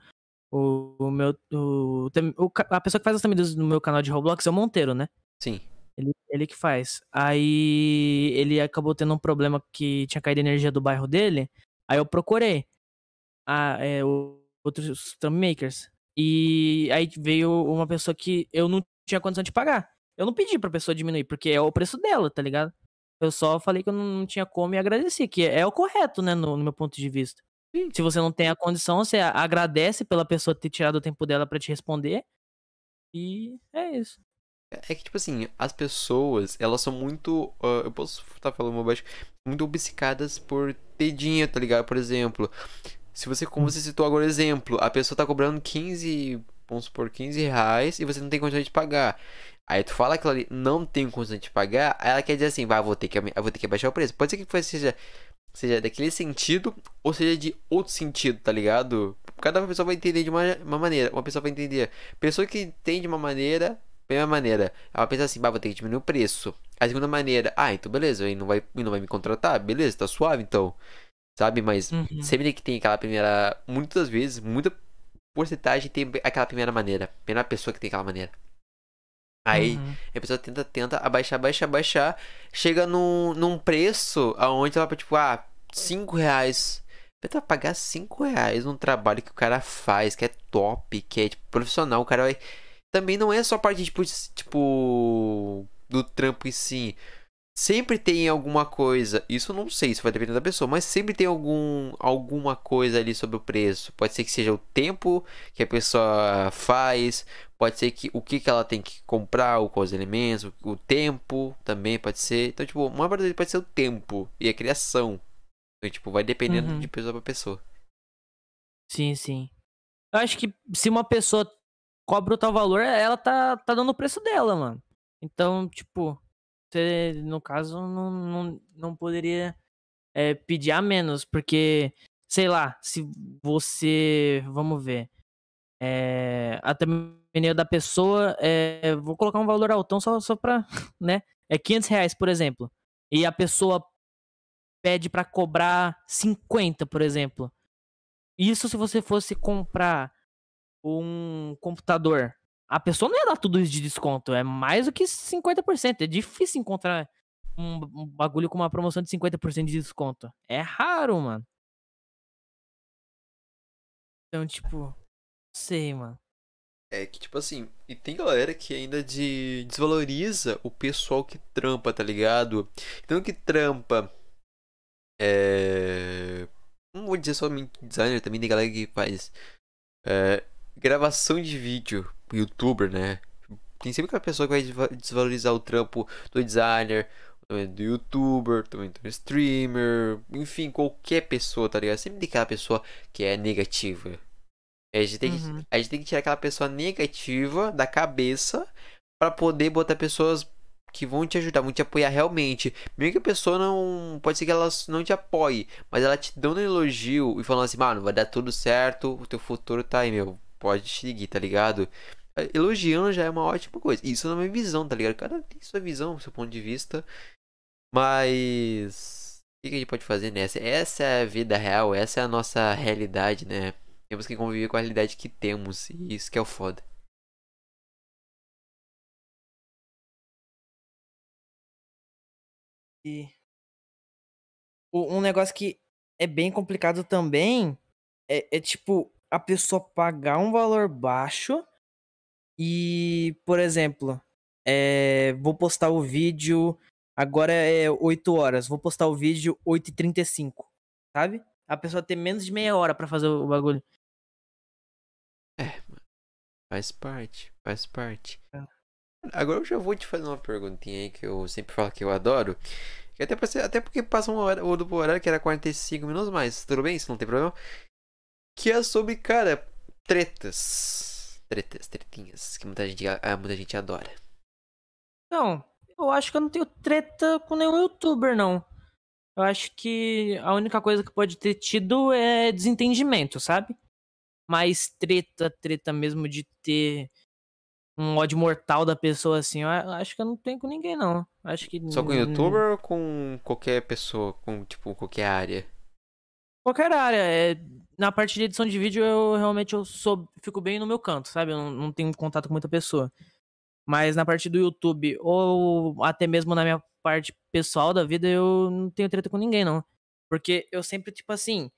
o, o meu. O, o a pessoa que faz os thumbnails no meu canal de Roblox é o Monteiro, né? Sim. Ele, ele que faz. Aí ele acabou tendo um problema que tinha caído a energia do bairro dele. Aí eu procurei a, é, o- outros thumb makers. E aí veio uma pessoa que eu não tinha condição de pagar. Eu não pedi pra pessoa diminuir, porque é o preço dela, tá ligado? Eu só falei que eu não, não tinha como e agradeci, que é o correto, né, no, no meu ponto de vista. Sim. Se você não tem a condição, você agradece pela pessoa ter tirado o tempo dela pra te responder. E é isso. É que, tipo assim, as pessoas, elas são muito. ah, eu posso estar falando uma baixo. Muito obcecadas por ter dinheiro, tá ligado? Por exemplo, se você, como você citou agora exemplo, a pessoa tá cobrando 15, vamos supor, 15 reais e você não tem condição de pagar. Aí tu fala que ela não tem condição de pagar, aí ela quer dizer assim, vai, vou ter que, eu vou ter que baixar o preço. Pode ser que seja, seja daquele sentido ou seja de outro sentido, tá ligado? Cada pessoa vai entender de uma, uma maneira. Uma pessoa vai entender. Pessoa que tem de uma maneira, primeira maneira, ela pensa assim, bah, vou ter que diminuir o preço. A segunda maneira, ah, então beleza, aí não vai, não vai me contratar, beleza, tá suave então. Sabe? Mas Uhum. sempre que tem aquela primeira. Muitas vezes, muita porcentagem tem aquela primeira maneira. Primeira pessoa que tem aquela maneira. Aí Uhum. a pessoa tenta, tenta abaixar, abaixar, abaixar. Chega num, num preço aonde ela, tipo, ah, 5 reais. Tenta pagar 5 reais num trabalho que o cara faz, que é top, que é tipo, profissional. O cara vai. Também não é só parte, tipo, tipo. Do trampo em si. Sempre tem alguma coisa. Isso eu não sei, isso vai depender da pessoa. Mas sempre tem algum, alguma coisa ali sobre o preço. Pode ser que seja o tempo que a pessoa faz. Pode ser que o que, que ela tem que comprar, ou quais elementos, o, o tempo também pode ser. Então, tipo, uma parte pode ser o tempo e a criação. Então, tipo, vai dependendo Uhum. de pessoa pra pessoa. Sim, sim. Eu acho que se uma pessoa cobra o tal valor, ela tá, tá dando o preço dela, mano. Então, tipo, você, no caso, não, não, não poderia é, pedir a menos, porque, sei lá, se você. Vamos ver. É, a thumbnail da pessoa, é, vou colocar um valor altão só, só pra, né? É 500 reais, por exemplo. E a pessoa pede pra cobrar 50, por exemplo. Isso se você fosse comprar um computador. A pessoa não ia dar tudo isso de desconto. É mais do que 50%. É difícil encontrar um, um bagulho com uma promoção de 50% de desconto. É raro, mano. Então, tipo. Sei, mano. É que, tipo assim, e tem galera que ainda de, desvaloriza o pessoal que trampa, tá ligado? Então que trampa. É. Não vou dizer somente designer, também tem galera que faz é, gravação de vídeo, youtuber, né? Tem sempre aquela pessoa que vai desva- desvalorizar o trampo do designer, também do youtuber, também do streamer, enfim, qualquer pessoa, tá ligado? Sempre tem aquela pessoa que é negativa. A gente, tem que, Uhum. a gente tem que tirar aquela pessoa negativa da cabeça pra poder botar pessoas que vão te ajudar, vão te apoiar realmente. Mesmo que a pessoa não. Pode ser que ela não te apoie, mas ela te dando um elogio e falando assim, mano, vai dar tudo certo, o teu futuro tá aí, meu. Pode seguir, tá ligado? Elogiando já é uma ótima coisa. Isso na minha visão, tá ligado? Cada um tem sua visão, seu ponto de vista. Mas. O que que a gente pode fazer nessa? Essa é a vida real, essa é a nossa realidade, né? Temos que conviver com a realidade que temos. E isso que é o foda. E um negócio que é bem complicado também é, é, tipo a pessoa pagar um valor baixo e, por exemplo, é, vou postar o vídeo agora é 8 horas, vou postar o vídeo 8h35, sabe? A pessoa ter menos de meia hora pra fazer o bagulho. Faz parte, faz parte. É. Agora eu já vou te fazer uma perguntinha aí que eu sempre falo que eu adoro. Que até, ser- até porque passa uma hora, o duplo horário que era 45 minutos, mas tudo bem, isso não tem problema. Que é sobre, cara, tretas. Tretas, tretinhas, que muita gente, muita gente adora. Então, Eu acho que eu não tenho treta com nenhum youtuber, não. Eu acho que a única coisa que pode ter tido é desentendimento, sabe? Mas treta, treta mesmo de ter um ódio mortal da pessoa assim, eu acho que eu não tenho com ninguém, não. Acho que. Só com youtuber ou com qualquer pessoa, com tipo qualquer área? Qualquer área. É... Na parte de edição de vídeo, eu realmente eu sou, fico bem no meu canto, sabe? Eu não, não tenho contato com muita pessoa. Mas na parte do YouTube, ou até mesmo na minha parte pessoal da vida, eu não tenho treta com ninguém, não. Porque eu sempre, tipo assim.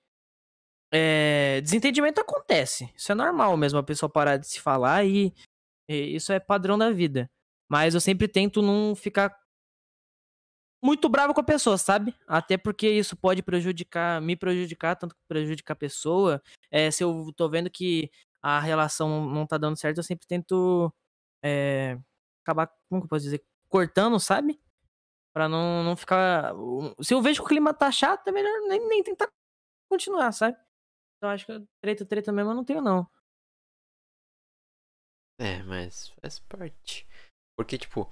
É... Desentendimento acontece. Isso é normal mesmo, a pessoa parar de se falar e, e isso é padrão da vida. Mas eu sempre tento não ficar muito bravo com a pessoa, sabe? Até porque isso pode prejudicar, me prejudicar, tanto que prejudicar a pessoa. É, se eu tô vendo que a relação não tá dando certo, eu sempre tento é, acabar, como que eu posso dizer, cortando, sabe? Pra não, não ficar. Se eu vejo que o clima tá chato, é melhor nem, nem tentar continuar, sabe? Então acho que treta, treta mesmo eu não tenho, não. É, mas faz parte. Porque, tipo,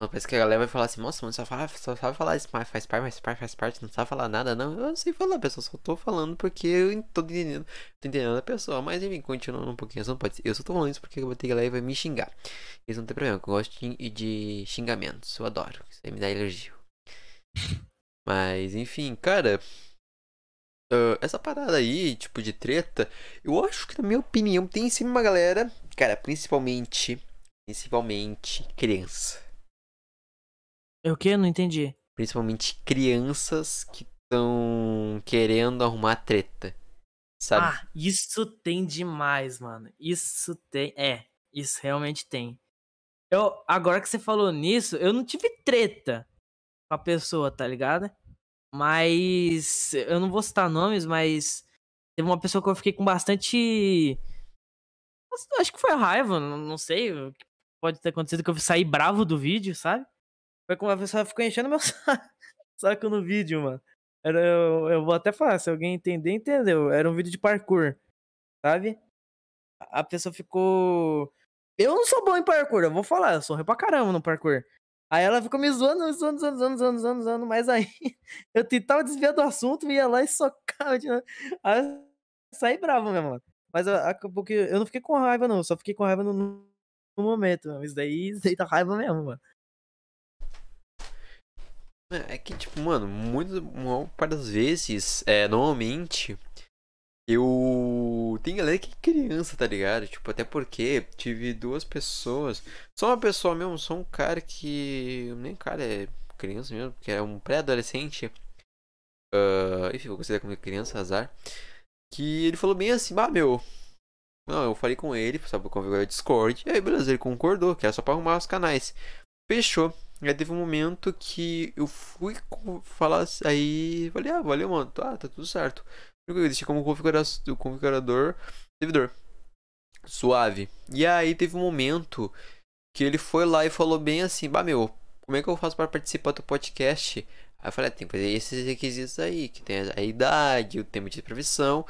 parece que a galera vai falar assim, nossa, mano, só, fala, só sabe falar isso, mas faz parte, faz parte, faz parte, não sabe falar nada, não. Eu sei falar, pessoal, só tô falando porque eu tô entendendo, tô entendendo a pessoa. Mas enfim, continuando um pouquinho, não pode Eu só tô falando isso porque eu vou ter galera vai me xingar. Isso não tem problema, eu gosto de, de xingamentos, eu adoro. Isso aí me dá elogio. Mas, enfim, cara. Uh, essa parada aí, tipo, de treta, eu acho que, na minha opinião, tem sim uma galera, cara, principalmente, principalmente criança é o que? Não entendi. Principalmente crianças que estão querendo arrumar treta. Sabe? Ah, isso tem demais, mano. Isso tem. É, isso realmente tem. Eu, agora que você falou nisso, eu não tive treta com a pessoa, tá ligado? Mas. Eu não vou citar nomes, mas. Teve uma pessoa que eu fiquei com bastante. Acho que foi raiva, não sei. Pode ter acontecido que eu saí bravo do vídeo, sabe? Foi como a pessoa ficou enchendo meu saco no vídeo, mano. Era, eu, eu vou até falar, se alguém entender, entendeu. Era um vídeo de parkour, sabe? A pessoa ficou. Eu não sou bom em parkour, eu vou falar, eu sou ruim pra caramba no parkour. Aí ela ficou me zoando, me zoando, zoando, zoando, zoando, zoando, zoando, mas aí eu tentava desviar do assunto, ia lá e socava. Aí eu saí bravo mesmo, mano. Mas acabou que eu não fiquei com raiva, não, só fiquei com raiva no, no momento. Mas daí, isso daí tá raiva mesmo, mano. É, é que, tipo, mano, muito, uma parte das vezes, é, normalmente, eu. Tem galera que criança, tá ligado? Tipo, até porque tive duas pessoas. Só uma pessoa mesmo, só um cara que. Nem cara, é criança mesmo, que é um pré-adolescente. Uh, enfim, vou considerar como criança, azar. Que ele falou bem assim, bah, meu. Não, eu falei com ele, sabe, configurar o Discord. E aí, beleza, ele concordou, que era só pra arrumar os canais. Fechou. Aí teve um momento que eu fui falar aí. Falei, ah, valeu, mano. Tá, tá tudo certo. Deixei como configurador, servidor. Suave. E aí teve um momento que ele foi lá e falou bem assim: Bah, meu, como é que eu faço para participar do podcast? Aí eu falei: ah, tem que fazer esses requisitos aí, que tem a idade, o tempo de profissão.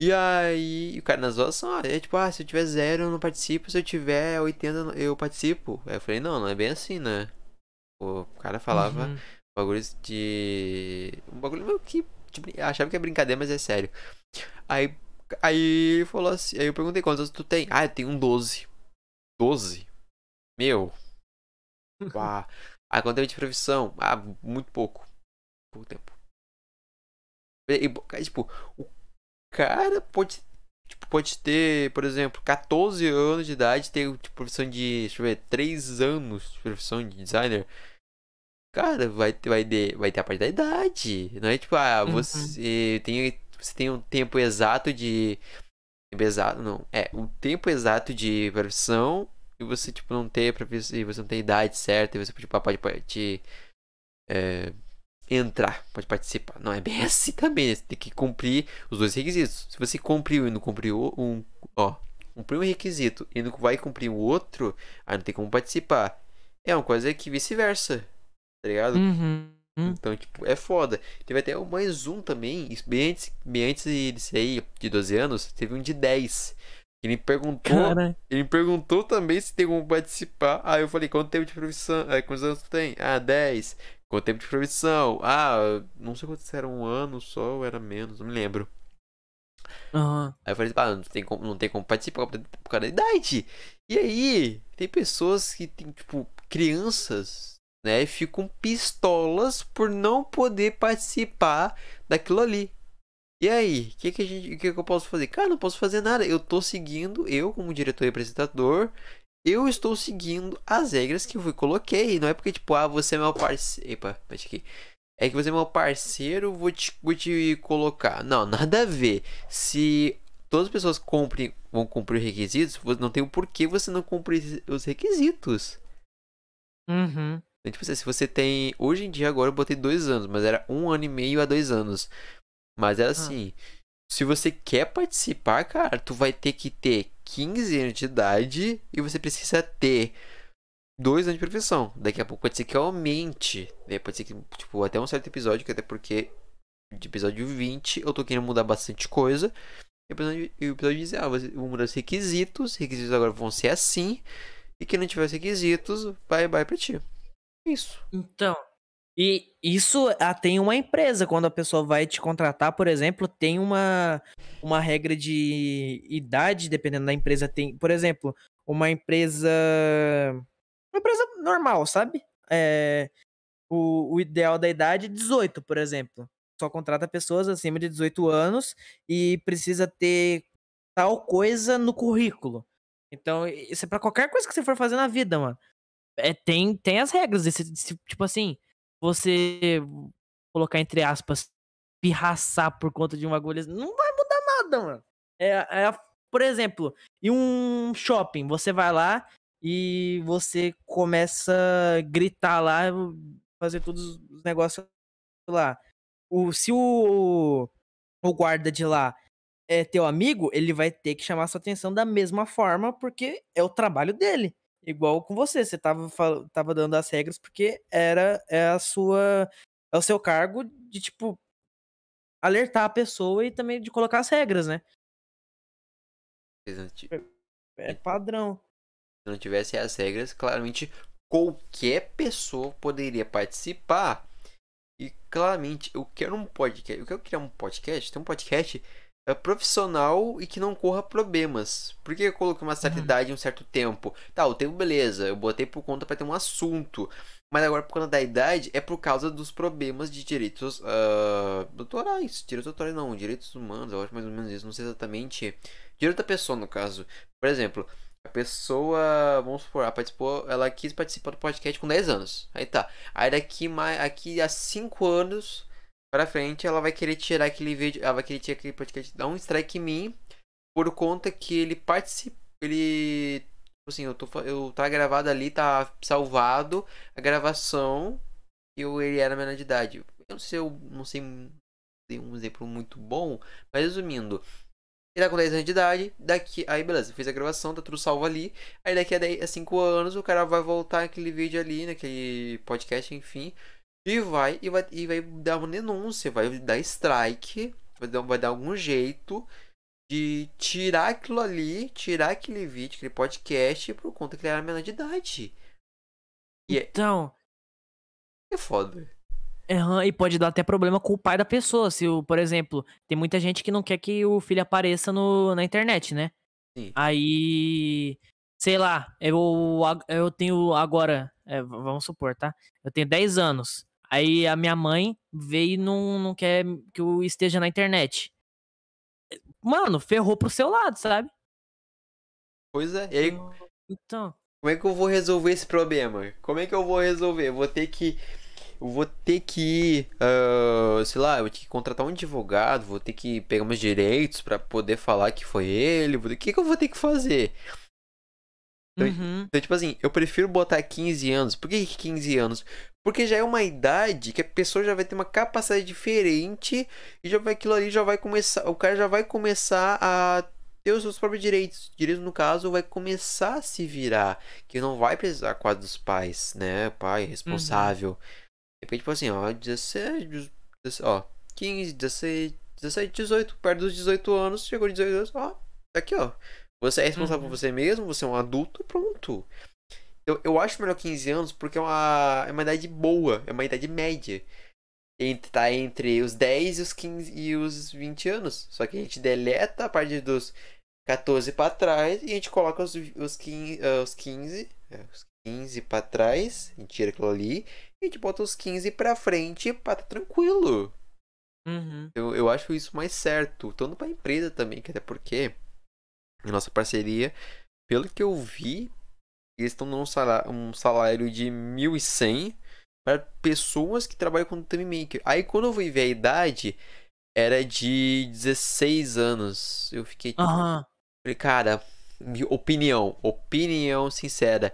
E aí, o cara na zoação, ah, é tipo, ah, se eu tiver zero eu não participo, se eu tiver 80 eu participo. Aí eu falei: não, não é bem assim, né? O cara falava uhum. bagulhos de. Um bagulho meio que. Tipo, achava que é brincadeira, mas é sério. Aí. Aí ele falou assim. Aí eu perguntei quantos tu tem? Ah, eu tenho um 12. 12? Meu. Uau. Aí quanto tempo de profissão? Ah, muito pouco. Pouco tempo. E, tipo, o cara pode. Tipo, pode ter, por exemplo, 14 anos de idade, ter tipo, profissão de, deixa eu ver, 3 anos de profissão de designer. Cara, vai, vai, ter, vai ter a parte da idade. Não é tipo, ah, uhum. você, uhum. tem, você tem um tempo exato de. Tempo exato, não. É, o um tempo exato de profissão e você, tipo, não tem profissão, e você não tem idade certa, e você tipo, pode, pode é, entrar, pode participar. Não é bem assim também, né? Você tem que cumprir os dois requisitos. Se você cumpriu e não cumpriu um. Ó, cumpriu um requisito e não vai cumprir o outro, aí não tem como participar. É uma coisa que vice-versa tá ligado? Uhum. Então, tipo, é foda. Teve até mais um também, bem antes, bem antes desse aí, de 12 anos, teve um de 10. Ele perguntou, Cara, ele perguntou também se tem como participar. Aí eu falei, quanto tempo de profissão? Aí, quantos anos tu tem? Ah, 10. Quanto tempo de profissão? Ah, não sei quantos era um ano só ou era menos, não me lembro. aham. Aí eu falei, ah, não tem como, não tem como participar por causa da idade. E aí, tem pessoas que tem, tipo, crianças, né, e ficam pistolas por não poder participar daquilo ali. E aí, o que, que, a gente, que, que eu posso fazer? Cara, não posso fazer nada. Eu tô seguindo, eu como diretor e apresentador, eu estou seguindo as regras que eu coloquei. Não é porque, tipo, ah, você é meu parceiro. Epa, bate aqui. É que você é meu parceiro, vou te, vou te colocar. Não, nada a ver. Se todas as pessoas cumprem, vão cumprir os requisitos, não tem o porquê você não cumprir os requisitos. Uhum. Então, tipo assim, se você tem. Hoje em dia, agora eu botei dois anos, mas era um ano e meio a dois anos. Mas era assim. Se você quer participar, cara, tu vai ter que ter 15 anos de idade e você precisa ter dois anos de profissão. Daqui a pouco pode ser que aumente. Né? Pode ser que, tipo, até um certo episódio, que até porque de episódio 20 eu tô querendo mudar bastante coisa. E o episódio, diz, ah, vou mudar os requisitos. Os requisitos agora vão ser assim. E quem não tiver os requisitos, vai, vai pra ti. Isso. Então, e isso ah, tem uma empresa, quando a pessoa vai te contratar, por exemplo, tem uma, uma regra de idade, dependendo da empresa. Tem, por exemplo, uma empresa. Uma empresa normal, sabe? É, o, o ideal da idade é 18, por exemplo. Só contrata pessoas acima de 18 anos e precisa ter tal coisa no currículo. Então, isso é pra qualquer coisa que você for fazer na vida, mano. É, tem, tem as regras desse, tipo assim, você colocar entre aspas, pirraçar por conta de uma agulha, não vai mudar nada, mano. É, é por exemplo, em um shopping, você vai lá e você começa a gritar lá, fazer todos os negócios lá. O, se o, o guarda de lá é teu amigo, ele vai ter que chamar sua atenção da mesma forma, porque é o trabalho dele. Igual com você, você tava, tava dando as regras porque era é a sua é o seu cargo de tipo alertar a pessoa e também de colocar as regras, né? Se É padrão. não tivesse as regras, claramente qualquer pessoa poderia participar. E claramente, eu quero um podcast. Eu quero criar um podcast. Tem um podcast é, profissional e que não corra problemas. Por que eu coloquei uma certa Uhum. idade e um certo tempo? Tá, o tempo, beleza. Eu botei por conta para ter um assunto. Mas agora, por conta da idade, é por causa dos problemas de direitos ah, doutorais. Direitos autorais não, direitos humanos, eu acho mais ou menos isso. Não sei exatamente. Direito da pessoa, no caso. Por exemplo, a pessoa, vamos supor, ela participou, ela quis participar do podcast com 10 anos. Aí tá. Aí daqui, mais, aqui a 5 anos pra frente, ela vai querer tirar aquele vídeo, ela vai querer tirar aquele podcast, dar um strike em mim, por conta que ele participou, ele, tipo assim, eu tô, eu tá gravado ali, tá salvado a gravação, e eu, ele era menor de idade. Eu não sei, eu não sei, tem um exemplo muito bom, mas resumindo, ele tá com 10 anos de idade, daqui. Aí beleza, fez a gravação, tá tudo salvo ali. Aí daqui a 10, a 5 anos o cara vai voltar naquele vídeo ali, naquele podcast, enfim. E vai, e vai, e vai dar uma denúncia, vai dar strike, vai dar, vai dar algum jeito de tirar aquilo ali, tirar aquele vídeo, aquele podcast, por conta que ele era menor de idade. E é, Então, é foda. Aham, e pode dar até problema com o pai da pessoa. Se, o, por exemplo, tem muita gente que não quer que o filho apareça no, na internet, né? Sim. Aí, sei lá, eu, eu tenho agora, é, vamos supor, tá? Eu tenho 10 anos. Aí a minha mãe veio e não, não quer que eu esteja na internet. Mano, ferrou pro seu lado, sabe? Pois é. E aí, Então, Como é que eu vou resolver esse problema? Como é que eu vou resolver? Eu vou ter que. Eu vou ter que ir. ah, sei lá, eu vou ter que contratar um advogado, vou ter que pegar meus direitos pra poder falar que foi ele. vou O que, que eu vou ter que fazer? Então, uhum, Então, tipo assim, eu prefiro botar 15 anos. Por que que 15 anos? Porque já é uma idade que a pessoa já vai ter uma capacidade diferente e já vai aquilo ali já vai começar, o cara já vai começar a ter os seus próprios direitos. Direitos no caso vai começar a se virar, que não vai precisar quase dos pais, né? Pai responsável. Depois tipo assim, ó, 17, 17, ó, 15, 16, 17, 18, perto dos 18 anos, chegou de 18 anos, ó, tá aqui, ó. Você é responsável Uhum. por você mesmo, você é um adulto, pronto. Eu, eu acho melhor 15 anos porque é uma, é uma idade boa, é uma idade média. Entre, tá entre os 10 e os 15 e os 20 anos. Só que a gente deleta a partir dos 14 pra trás e a gente coloca os, os, 15, ah, os 15. é, os 15 pra trás, a gente tira aquilo ali, e a gente bota os 15 pra frente pra tá tranquilo. Uhum. Eu, eu acho isso mais certo. Tanto pra empresa também, que até porque a nossa parceria, pelo que eu vi, eles estão dando um salário, um salário de 1.100 para pessoas que trabalham com time maker. Aí quando eu fui ver a idade, era de 16 anos. Eu fiquei tipo, falei, cara, opinião, opinião sincera.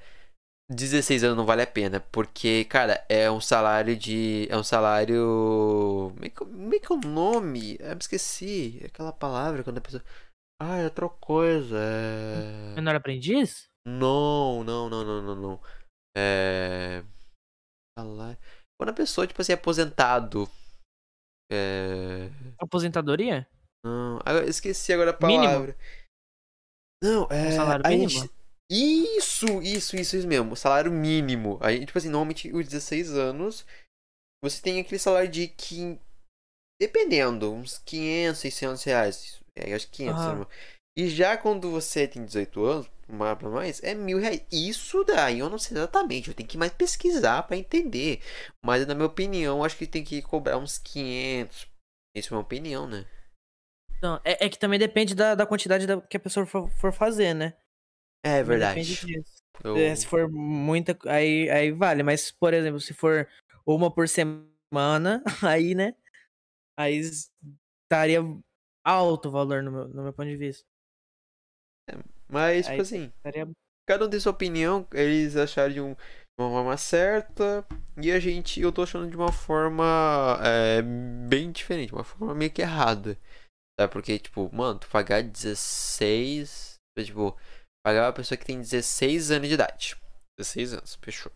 16 anos não vale a pena, porque, cara, é um salário de. É um salário. Como é que, como é, que é o nome? Eu me esqueci. É Aquela palavra quando a pessoa. Ah, é outra coisa. É... Menor aprendiz? Não, não, não, não, não, não. É. Quando a pessoa, tipo assim, é aposentado. É. Aposentadoria? Não, eu esqueci agora a Mínimo? palavra. Não, é. Um salário mínimo? gente- Isso, isso, isso, isso mesmo. Salário mínimo. Aí, tipo assim, normalmente os 16 anos, você tem aquele salário de. Dependendo, uns 500, 600 reais. É, acho que 500. Aham. né? E já quando você tem 18 anos, mais pra mais, é mil reais. Isso daí eu não sei exatamente, eu tenho que mais pesquisar pra entender. Mas na minha opinião, eu acho que tem que cobrar uns 500. Isso é uma opinião, né? Não, é, é que também depende da, da quantidade da- que a pessoa for, for fazer, né? É verdade. Depende disso. Eu- É, se for muita, aí, aí vale. Mas, por exemplo, se for uma por semana, aí, né? Aí estaria alto valor no meu, no meu ponto de vista. Mas, tipo Aí- assim, Estaria... cada um tem sua opinião, eles acharam de um- de uma forma certa, e a gente, eu tô achando de uma forma é, bem diferente, uma forma meio que errada. Sabe? Porque, tipo, mano, tu pagar 16. Tipo, pagar uma pessoa que tem 16 anos de idade. 16 anos, fechou.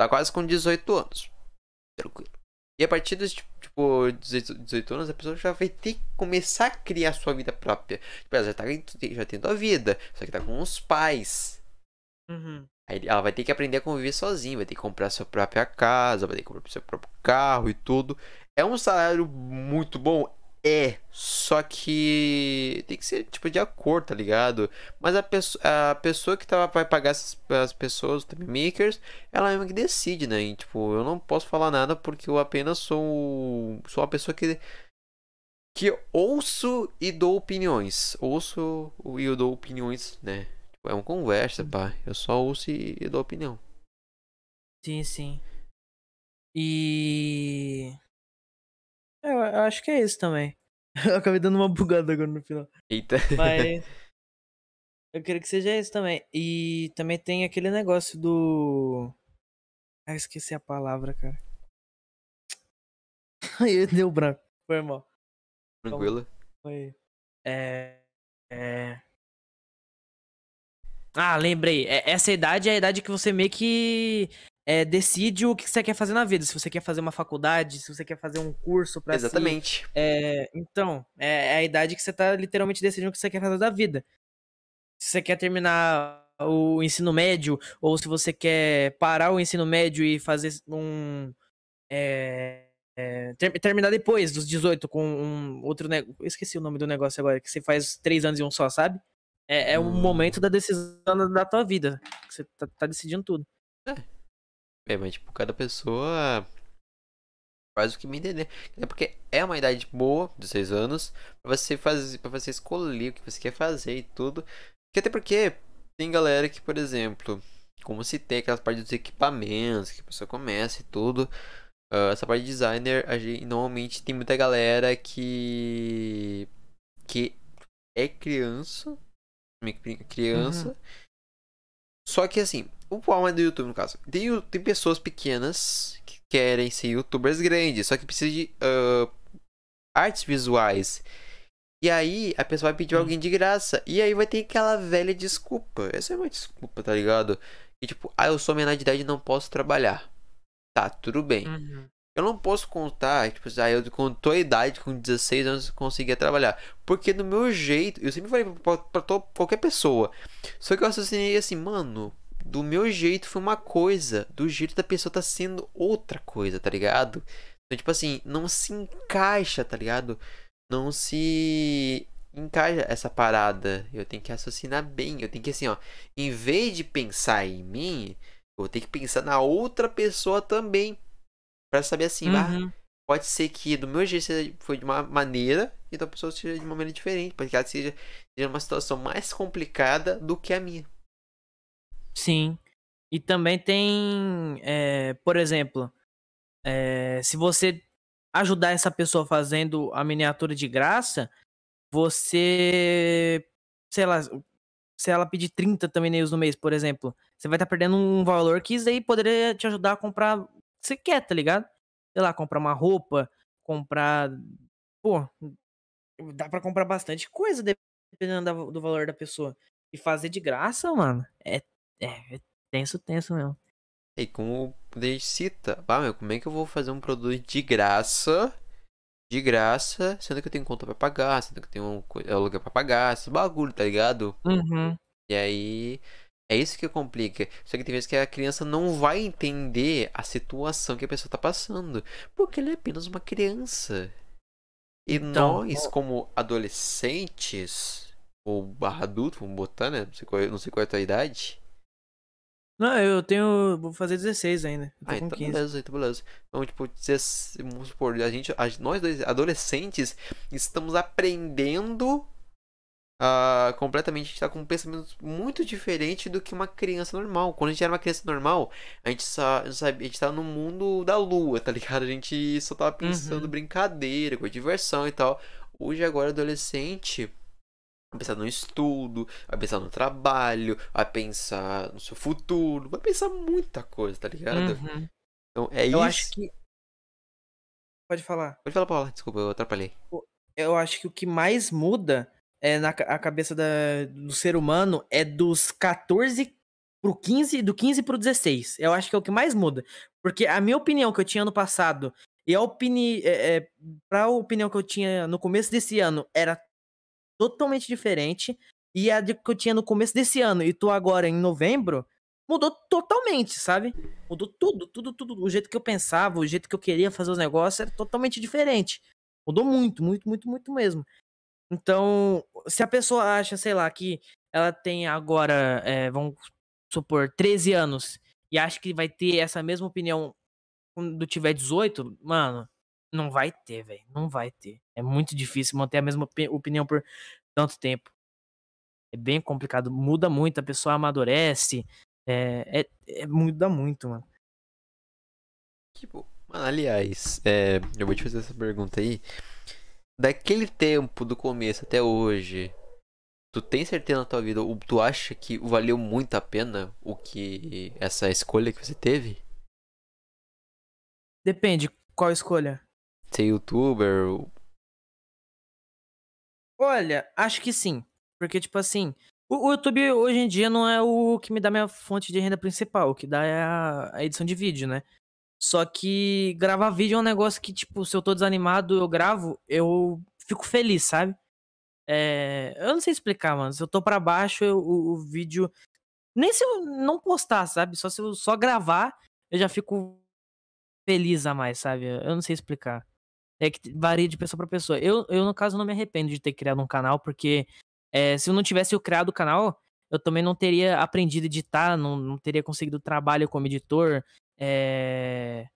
Tá quase com 18 anos. Tranquilo. E a partir dos, tipo, tipo, 18, 18 anos, a pessoa já vai ter que começar a criar sua vida própria. Tipo, ela já, tá, já tem tua vida, só que tá com os pais. Uhum. Aí ela vai ter que aprender a conviver sozinha, vai ter que comprar sua própria casa, vai ter que comprar seu próprio carro e tudo. É um salário muito bom? É, só que tem que ser tipo de acordo, tá ligado? Mas a, pesso a pessoa que tá, vai pagar essas as pessoas, os makers, ela mesma que decide, né? E, tipo, eu não posso falar nada porque eu apenas sou, sou uma pessoa que que ouço e dou opiniões. Ouço e eu dou opiniões, né? Tipo, é uma conversa, pá. Eu só ouço e, e dou opinião. Sim, sim. E. Eu, eu acho que é isso também. Eu acabei dando uma bugada agora no final. Eita. Mas. eu queria que seja isso também. E também tem aquele negócio do. Ah, esqueci a palavra, cara. Aí deu branco. Foi mal. Tranquilo. Foi. É. É. Ah, lembrei. É- Essa idade é a idade que você meio que é, decide o que você quer fazer na vida. Se você quer fazer uma faculdade, se você quer fazer um curso pra si. Exatamente. É, então, é é a idade que você tá literalmente decidindo o que você quer fazer da vida. Se você quer terminar o ensino médio, ou se você quer parar o ensino médio e fazer um. é, é, ter- terminar depois dos 18 com um outro negócio. Esqueci o nome do negócio agora, que você faz três anos e um só, sabe? É, é o Hum. momento da decisão da- da tua vida. que Você tá, tá decidindo tudo. É, mas tipo, cada pessoa faz o que me entender. É porque é uma idade boa, 16 anos, pra você fazer, para você escolher o que você quer fazer e tudo. Que até porque tem galera que, por exemplo, como se tem aquelas partes dos equipamentos que a pessoa começa e tudo. ah, essa parte de designer, a gente, normalmente tem muita galera que que é criança, criança. Só que assim, o problema do YouTube, no caso, tem, tem pessoas pequenas que querem ser youtubers grandes, só que precisa de ah, artes visuais. E aí a pessoa vai pedir Sim. alguém de graça. E aí vai ter aquela velha desculpa. Essa é uma desculpa, tá ligado? E tipo, ah, eu sou menor de idade e não posso trabalhar. Tá, tudo bem. Uhum. Eu não posso contar, tipo, ah, eu com tua idade, com 16 anos, conseguia trabalhar. Porque do meu jeito, eu sempre falei pra, pra, pra qualquer pessoa. Só que eu associei assim, mano, do meu jeito foi uma coisa, do jeito da pessoa tá sendo outra coisa, tá ligado? Então, tipo assim, não se encaixa, tá ligado? Não se encaixa essa parada. Eu tenho que raciocinar bem. Eu tenho que, assim, ó, em vez de pensar em mim, eu ter que pensar na outra pessoa também. Pra saber assim, ah, Uhum. pode ser que do meu jeito foi de uma maneira e da pessoa seja de uma maneira diferente. Pode que ela seja, seja uma situação mais complicada do que a minha. Sim. E também tem, é, por exemplo, é, se você ajudar essa pessoa fazendo a miniatura de graça, você, sei lá, se ela pedir 30 thumbnails no mês, por exemplo, você vai estar perdendo um valor que isso aí poderia te ajudar a comprar o que você quer, tá ligado? Sei lá, comprar uma roupa, comprar. Pô, dá pra comprar bastante coisa dependendo do valor da pessoa. E fazer de graça, mano, é, é, é tenso, tenso mesmo. E como a gente cita, ah, meu, como é que eu vou fazer um produto de graça? De graça, sendo que eu tenho conta pra pagar, sendo que eu tenho um aluguel pra pagar, esse bagulho, tá ligado? Uhum. E aí, é isso que complica. Só que tem vezes que a criança não vai entender a situação que a pessoa tá passando. Porque ela é apenas uma criança. E Então, nós, como adolescentes, ou barra adulto, vamos botar, né? Não sei qual, não sei qual é a tua idade. Não, eu tenho. Vou fazer 16 ainda. Eu Ah, com então 15. beleza, então beleza. Então, tipo, dezesse- vamos supor, a gente, a- nós dois adolescentes estamos aprendendo ah, completamente, a gente tá com um pensamento muito diferente do que uma criança normal. Quando a gente era uma criança normal, a gente só, sabe, a gente tava no mundo da lua, tá ligado? A gente só tava pensando Uhum. brincadeira, com diversão e tal. Hoje, agora, adolescente, vai pensar no estudo, vai pensar no trabalho, vai pensar no seu futuro, vai pensar muita coisa, tá ligado? Uhum. Então é Eu isso. acho que. Pode falar. Pode falar, Paula. Desculpa, eu atrapalhei. Eu acho que o que mais muda é na a cabeça da- do ser humano é dos 14 pro 15, do 15 pro 16. Eu acho que é o que mais muda. Porque a minha opinião que eu tinha ano passado e a opini é, é, pra opinião que eu tinha no começo desse ano era totalmente diferente. E a que eu tinha no começo desse ano e tô agora em novembro, mudou totalmente, sabe? Mudou tudo, tudo, tudo. O jeito que eu pensava, o jeito que eu queria fazer os negócios era totalmente diferente. Mudou muito, muito, muito, muito mesmo. Então, se a pessoa acha, sei lá, que ela tem agora, é, vamos supor, 13 anos e acha que vai ter essa mesma opinião quando tiver 18, mano, não vai ter, velho. Não vai ter. É muito difícil manter a mesma opi- opinião por tanto tempo. É bem complicado. Muda muito, a pessoa amadurece. É, é, é- muda muito, mano. Tipo, mano, aliás, é, eu vou te fazer essa pergunta aí. Daquele tempo, do começo até hoje, tu tem certeza na tua vida, tu acha que valeu muito a pena o que essa escolha que você teve? Depende, qual escolha? Ser youtuber, ou- Olha, acho que sim. Porque, tipo assim, o, o YouTube hoje em dia não é o que me dá minha fonte de renda principal. O que dá é a, a edição de vídeo, né? Só que gravar vídeo é um negócio que, tipo, se eu tô desanimado, eu gravo, eu fico feliz, sabe? É, eu não sei explicar, mano. Se eu tô pra baixo, eu- o, o vídeo. Nem se eu não postar, sabe? Só se eu só gravar, eu já fico feliz a mais, sabe? Eu não sei explicar. É que varia de pessoa pra pessoa. Eu, eu, no caso, não me arrependo de ter criado um canal, porque é, se eu não tivesse eu criado o canal, eu também não teria aprendido a editar, não, não teria conseguido trabalho como editor, é,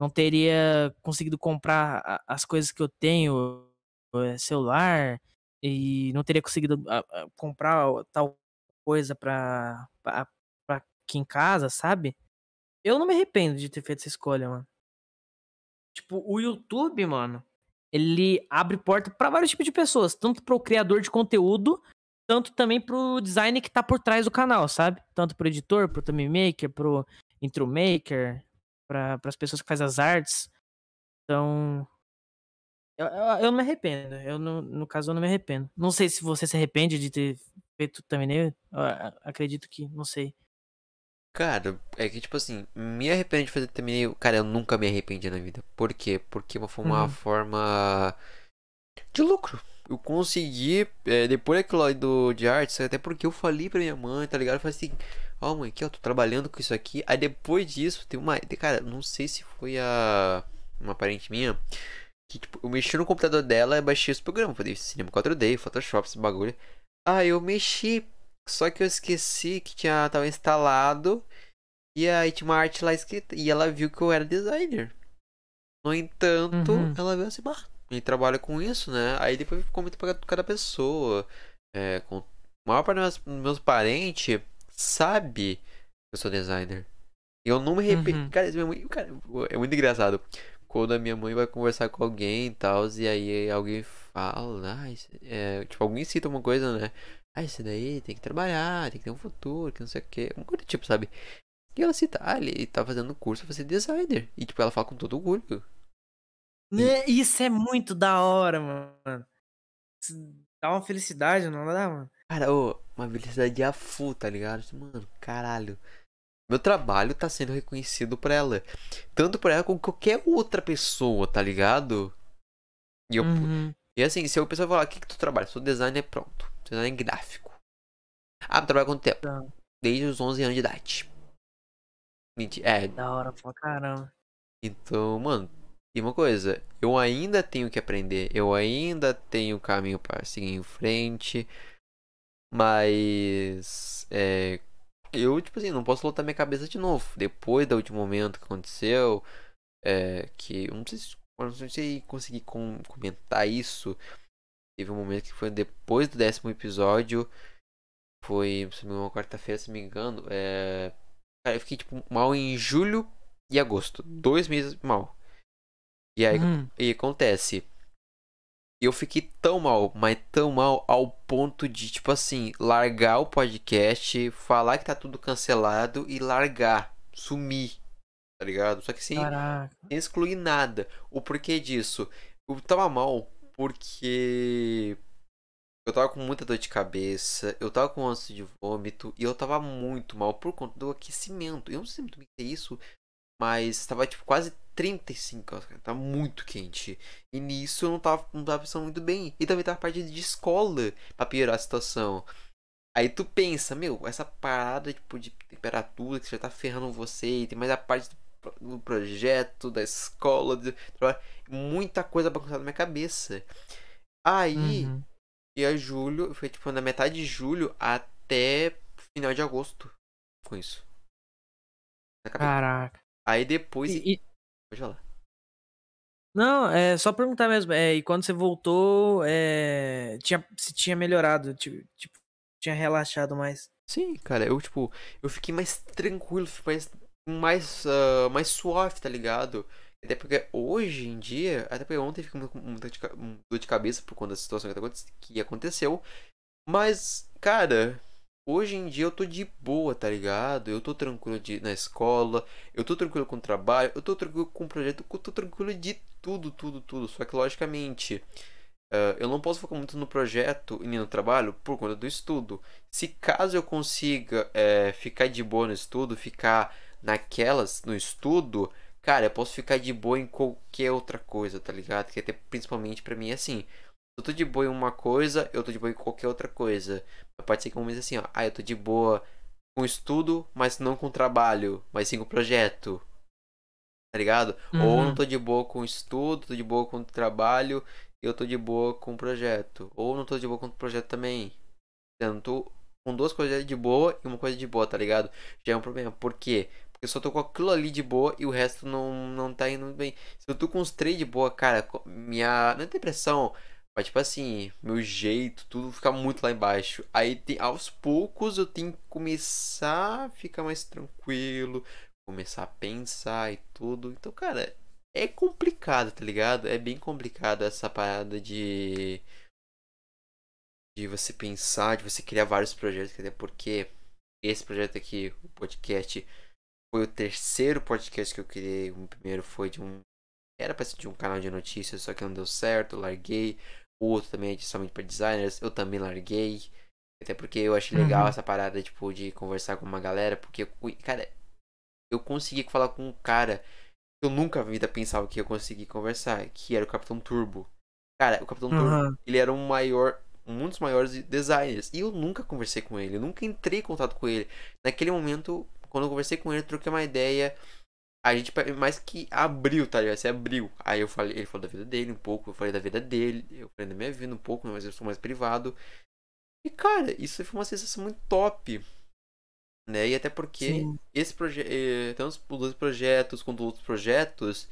não teria conseguido comprar as coisas que eu tenho, é, celular, e não teria conseguido a- a- comprar tal coisa pra, pra, pra aqui em casa, sabe? Eu não me arrependo de ter feito essa escolha, mano. Tipo, o YouTube, mano, ele abre porta pra vários tipos de pessoas, tanto pro criador de conteúdo, tanto também pro design que tá por trás do canal, sabe? Tanto pro editor, pro thumb maker, pro intro maker, para as pessoas que fazem as artes. Então, eu, eu, eu não me arrependo. Eu no, no caso eu não me arrependo. Não sei se você se arrepende de ter feito thumbnail. Eu, acredito que, não sei. Cara, é que tipo assim, me arrependo de fazer terminei. Cara, eu nunca me arrependi na vida. Por quê? Porque foi uma Uhum. forma de lucro. Eu consegui, é, depois daquilo lá do, de artes, até porque eu falei pra minha mãe, tá ligado? Eu falei assim, ó mãe, aqui eu tô trabalhando com isso aqui. Aí depois disso, tem uma. Cara, não sei se foi a. Uma parente minha. Que tipo, eu mexi no computador dela e baixei os programas. Falei, Cinema 4D, Photoshop, esse bagulho. Aí eu mexi. Só que eu esqueci que tinha, tava instalado. E aí tinha uma arte lá escrita. E ela viu que eu era designer. No entanto, Uhum. ela viu assim, bah, ele trabalha com isso, né? Aí depois ficou muito pra cada pessoa. É, com... A maior parte dos meus, meus parentes sabe que eu sou designer. E eu não me arrependo. Uhum. Cara, minha mãe, cara, é muito engraçado. Quando a minha mãe vai conversar com alguém e tal, e aí alguém fala, ah, é, tipo, alguém cita uma coisa, né? Ah, isso daí tem que trabalhar, tem que ter um futuro, que não sei o que. Uma coisa tipo, sabe? E ela cita, ah, ele tá fazendo curso pra ser designer. E tipo, ela fala com todo orgulho. Né, Isso é muito da hora, mano. Isso dá uma felicidade, não dá, mano? Cara, ô, uma felicidade a full, tá ligado? Mano, caralho. Meu trabalho tá sendo reconhecido por ela. Tanto por ela como qualquer outra pessoa, tá ligado? E, eu, Uhum. e assim, se o pessoal falar, o que, que tu trabalha? Sou designer pronto. Designer gráfico. Ah, trabalha há quanto tempo? Tá. Desde os 11 anos de idade. Mentira. É, Da hora pra caramba. então, mano, e uma coisa, eu ainda tenho que aprender, eu ainda tenho caminho para seguir em frente, mas é, eu, tipo assim, não posso lotar minha cabeça de novo. Depois do último momento que aconteceu, é, que eu não sei se, eu não sei se consegui com- comentar isso. Teve um momento que foi depois do décimo episódio, foi uma quarta-feira, se não me engano, é, cara, eu fiquei tipo mal em julho e agosto. Dois meses mal. E aí, Uhum. e acontece. Eu fiquei tão mal, mas tão mal ao ponto de, tipo assim, largar o podcast, falar que tá tudo cancelado e largar, sumir, tá ligado? Só que sem, Caraca. sem excluir nada. O porquê disso? Eu tava mal porque eu tava com muita dor de cabeça, eu tava com ânsia de vômito e eu tava muito mal por conta do aquecimento. Eu não sei muito bem que é isso, mas tava tipo quase 35 graus, cara. Tava muito quente. E nisso eu não tava, não tava pensando muito bem. E também tava parte de escola pra piorar a situação. Aí tu pensa, meu, essa parada tipo, de temperatura que já tá ferrando você, e tem mais a parte do, do projeto, da escola, do trabalho, muita coisa bagunçada na minha cabeça. Aí, Uhum. e a julho, foi tipo na metade de julho até final de agosto com isso. Caraca. Aí depois. E- e- Pode falar. Não, é só perguntar mesmo. É, e quando você voltou, é, tinha, se tinha melhorado, tipo, tipo, tinha relaxado mais. Sim, cara, eu tipo, eu fiquei mais tranquilo, mais mais, ah, mais suave, tá ligado? Até porque hoje em dia, até porque ontem fiquei com muita dor de cabeça por conta da situação que aconte- que aconteceu. Mas, cara, hoje em dia eu tô de boa, tá ligado? Eu tô tranquilo de, na escola, eu tô tranquilo com o trabalho, eu tô tranquilo com o projeto, eu tô tranquilo de tudo, tudo, tudo. Só que, logicamente, ah, eu não posso focar muito no projeto e nem no trabalho por conta do estudo. Se caso eu consiga eh, ficar de boa no estudo, ficar naquelas no estudo, cara, eu posso ficar de boa em qualquer outra coisa, tá ligado? Que até principalmente pra mim é assim. Eu tô de boa em uma coisa, eu tô de boa em qualquer outra coisa. Pode ser que um momento assim, ó, ah, eu tô de boa com estudo, mas não com trabalho, mas sim com projeto. Tá ligado? Ou Uhum. não tô de boa com estudo, tô de boa com trabalho, eu tô de boa com projeto. Ou não tô de boa com projeto também. Eu não tô com duas coisas de boa e uma coisa de boa, tá ligado? Já é um problema. Por quê? Eu só tô com aquilo ali de boa e o resto não, não tá indo bem. Se eu tô com os três de boa, cara, minha. Não é depressão. Mas tipo assim, meu jeito, tudo fica muito lá embaixo. Aí tem, aos poucos eu tenho que começar a ficar mais tranquilo, começar a pensar e tudo. Então, cara, é complicado, tá ligado? É bem complicado essa parada de. De você pensar, de você criar vários projetos, porque esse projeto aqui, o podcast, foi o terceiro podcast que eu criei. O primeiro foi de um. Era pra ser de um canal de notícias, só que não deu certo, larguei. O outro também é de somente para designers, eu também larguei. Até porque eu achei legal Uhum. essa parada, tipo, de conversar com uma galera, porque, cara, eu consegui falar com um cara que eu nunca na vida pensava que eu consegui conversar, que era o Capitão Turbo. Cara, o Capitão Turbo, Aham. ele era um maior, um dos maiores designers, e eu nunca conversei com ele, eu nunca entrei em contato com ele. Naquele momento, quando eu conversei com ele, troquei uma ideia, a gente mais que abriu, tá ligado? Você abriu. Aí eu falei, ele falou da vida dele um pouco, eu falei da vida dele, eu falei da minha vida um pouco, mas eu sou mais privado. E cara, isso foi uma sensação muito top. Né? E até porque Sim. esse projeto, tanto os dois projetos quanto outros projetos,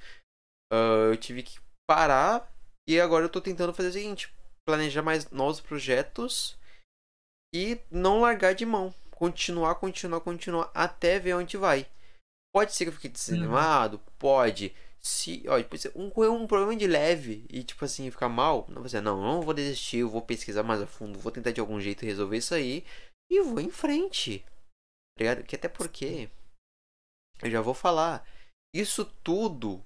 ah, eu tive que parar e agora eu tô tentando fazer o seguinte, planejar mais novos projetos e não largar de mão. Continuar, continuar, continuar até ver onde vai. Pode ser que eu fique desanimado, pode. Se, ó, tipo, se um, um problema de leve e tipo assim, ficar mal, não dizer, não, não vou desistir, eu vou pesquisar mais a fundo, vou tentar de algum jeito resolver isso aí e vou em frente. Tá ligado? Que até porque eu já vou falar. Isso tudo,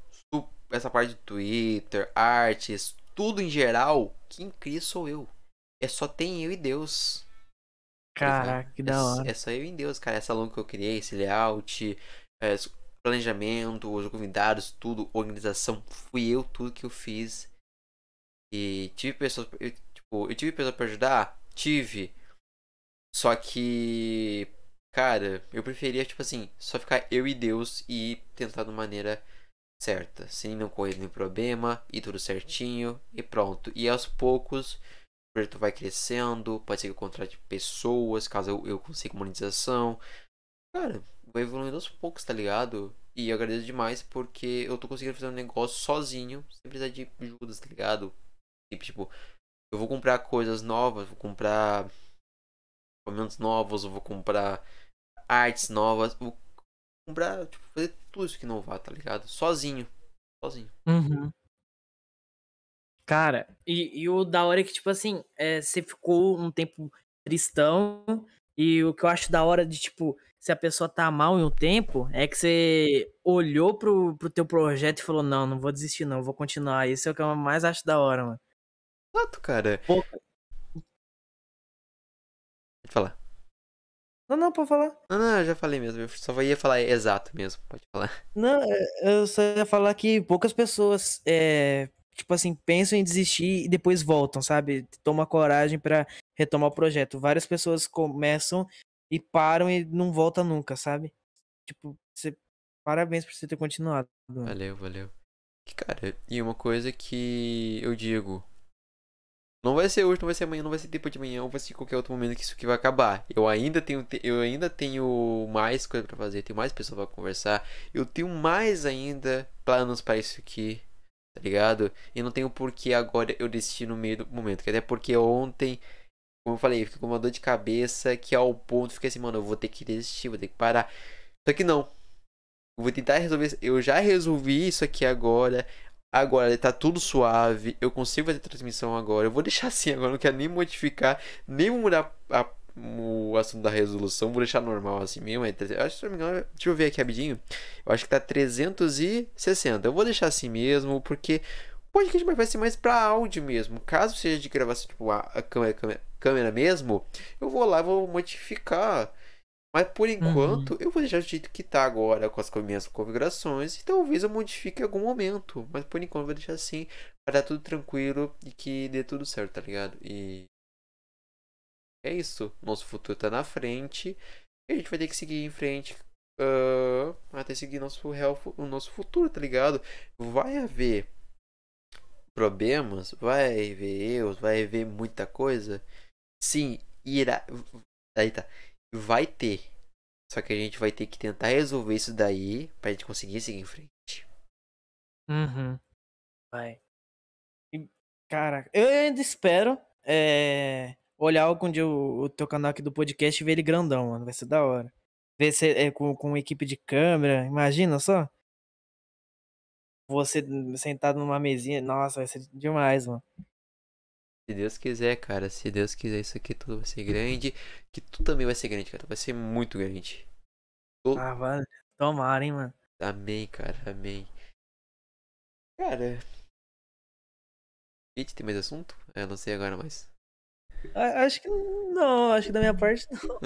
essa parte do Twitter, artes, tudo em geral, quem cria sou eu. É só tem eu e Deus. Caraca, que É da s- hora. É só eu e Deus, cara. Essa longa que eu criei, esse layout, é, planejamento, os convidados, tudo, organização. Fui eu tudo que eu fiz. E tive pessoas. Eu, tipo, eu tive pessoas pra ajudar? Tive. Só que. Cara, eu preferia, tipo assim, só ficar eu e Deus e tentar de maneira certa. Sem não correr nenhum problema, e tudo certinho, e pronto. E aos poucos, projeto vai crescendo, pode ser que eu contrate pessoas, caso eu, eu consiga monetização. Cara, vai evoluindo aos poucos, tá ligado? E eu agradeço demais porque eu tô conseguindo fazer um negócio sozinho, sem precisar de ajudas, tá ligado? Tipo, tipo, eu vou comprar coisas novas, vou comprar equipamentos novos, vou comprar artes novas, vou comprar, tipo, fazer tudo isso que não vá, tá ligado? Sozinho. Sozinho. Uhum. Cara, e, e o da hora é que, tipo assim, é, você ficou um tempo tristão, e o que eu acho da hora de, tipo, se a pessoa tá mal em um tempo, é que você olhou pro, pro teu projeto e falou, não, não vou desistir não, vou continuar. Isso é o que eu mais acho da hora, mano. Exato, cara. Pô, Pode falar. Não, não, pode falar. Não, não, eu já falei mesmo. Eu só ia falar exato mesmo. Pode falar. Não, é, eu só ia falar que poucas pessoas, é, tipo assim, pensam em desistir e depois voltam, sabe? Toma coragem pra retomar o projeto. Várias pessoas começam e param e não voltam nunca, sabe? Tipo, você... parabéns por você ter continuado. mano. Valeu, valeu. Cara, e uma coisa que eu digo. Não vai ser hoje, não vai ser amanhã, não vai ser depois de amanhã, ou vai ser qualquer outro momento que isso aqui vai acabar. Eu ainda tenho, te- eu ainda tenho mais coisa pra fazer, tenho mais pessoas pra conversar. Eu tenho mais ainda planos pra isso aqui, tá ligado? E não tenho por que agora eu desistir no meio do momento. Até porque ontem, como eu falei, eu fiquei com uma dor de cabeça que ao ponto fiquei assim, mano, eu vou ter que desistir, vou ter que parar. Só que não. Eu vou tentar resolver. Eu já resolvi isso aqui agora. Agora tá tudo suave. Eu consigo fazer transmissão agora. Eu vou deixar assim agora. Não quero nem modificar. Nem mudar a- o assunto da resolução. Vou deixar normal assim mesmo. É Acho, se não me engano, deixa eu ver aqui rapidinho. Eu acho que tá 360. Eu vou deixar assim mesmo. Porque o podcast vai ser mais pra áudio mesmo. Caso seja de gravação, tipo, a, a câmera, câmera, câmera mesmo, eu vou lá e vou modificar. Mas por enquanto, eu vou deixar do jeito que tá agora, com as minhas configurações. E talvez eu modifique em algum momento. Mas por enquanto eu vou deixar assim, para dar tudo tranquilo e que dê tudo certo, tá ligado? E. É isso. Nosso futuro tá na frente. E a gente vai ter que seguir em frente. ah, até seguir nosso real, o nosso futuro, tá ligado? Vai haver problemas, vai haver erros, vai haver muita coisa. Sim, irá. Aí tá vai ter. Só que a gente vai ter que tentar resolver isso daí pra gente conseguir seguir em frente. Uhum. Vai. Cara, eu ainda espero é, olhar algum dia o, o teu canal aqui do podcast e ver ele grandão, mano. Vai ser da hora. Ver se é com, com equipe de câmera, imagina só. Você sentado numa mesinha, nossa, vai ser demais, mano. Se Deus quiser, cara, se Deus quiser, isso aqui tudo vai ser grande. Que tu também vai ser grande, cara. Vai ser muito grande. Tô- Ah, vale. Tomara, hein, mano. Amém, cara, amém. Cara. Gente, tem mais assunto? É, Eu não sei agora mais. Acho que não, acho que da minha parte não.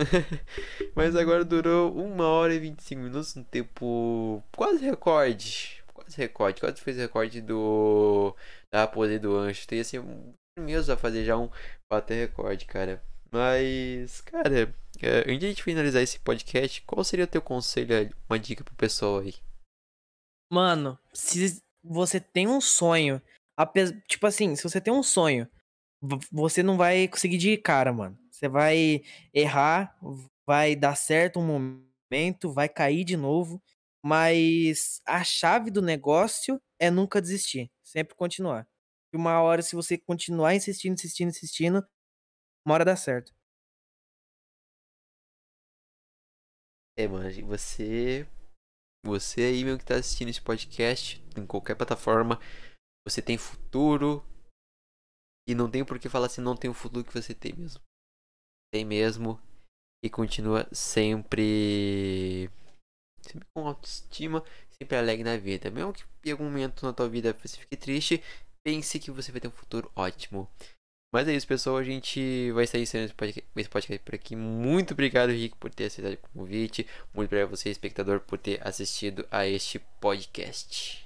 Mas agora durou 1 hora e 25 minutos, um tempo quase recorde. Quase recorde, quase fez recorde do da poder do Ancho. Tem assim, um mesmo a fazer já um bater recorde, cara. Mas, cara, é, antes de a gente finalizar esse podcast, qual seria o teu conselho, uma dica pro pessoal aí? Mano, se você tem um sonho, tipo assim, se você tem um sonho, você não vai conseguir de cara, mano. Você vai errar, vai dar certo um momento, vai cair de novo, mas a chave do negócio é nunca desistir, sempre continuar. E uma hora, se você continuar insistindo, insistindo, insistindo, uma hora dá certo. É, mano, você. Você aí mesmo que tá assistindo esse podcast, em qualquer plataforma, você tem futuro. E não tem por que falar assim, não tem o futuro que você tem mesmo. Tem mesmo. E continua sempre. Sempre com autoestima, sempre alegre na vida. Mesmo que em algum momento na tua vida você fique triste, pense que você vai ter um futuro ótimo. Mas é isso, pessoal. A gente vai estar encerrando esse podcast, por aqui. Muito obrigado, Rico, por ter aceitado o convite. Muito obrigado a você, espectador, por ter assistido a este podcast.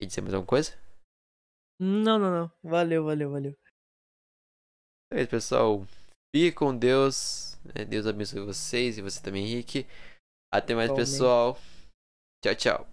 Quer dizer mais alguma coisa? Não, não, não. Valeu, valeu, valeu. É isso, pessoal. Fique com Deus. né? Deus abençoe vocês e você também, Rick. Até mais, Igualmente. pessoal. Tchau, tchau.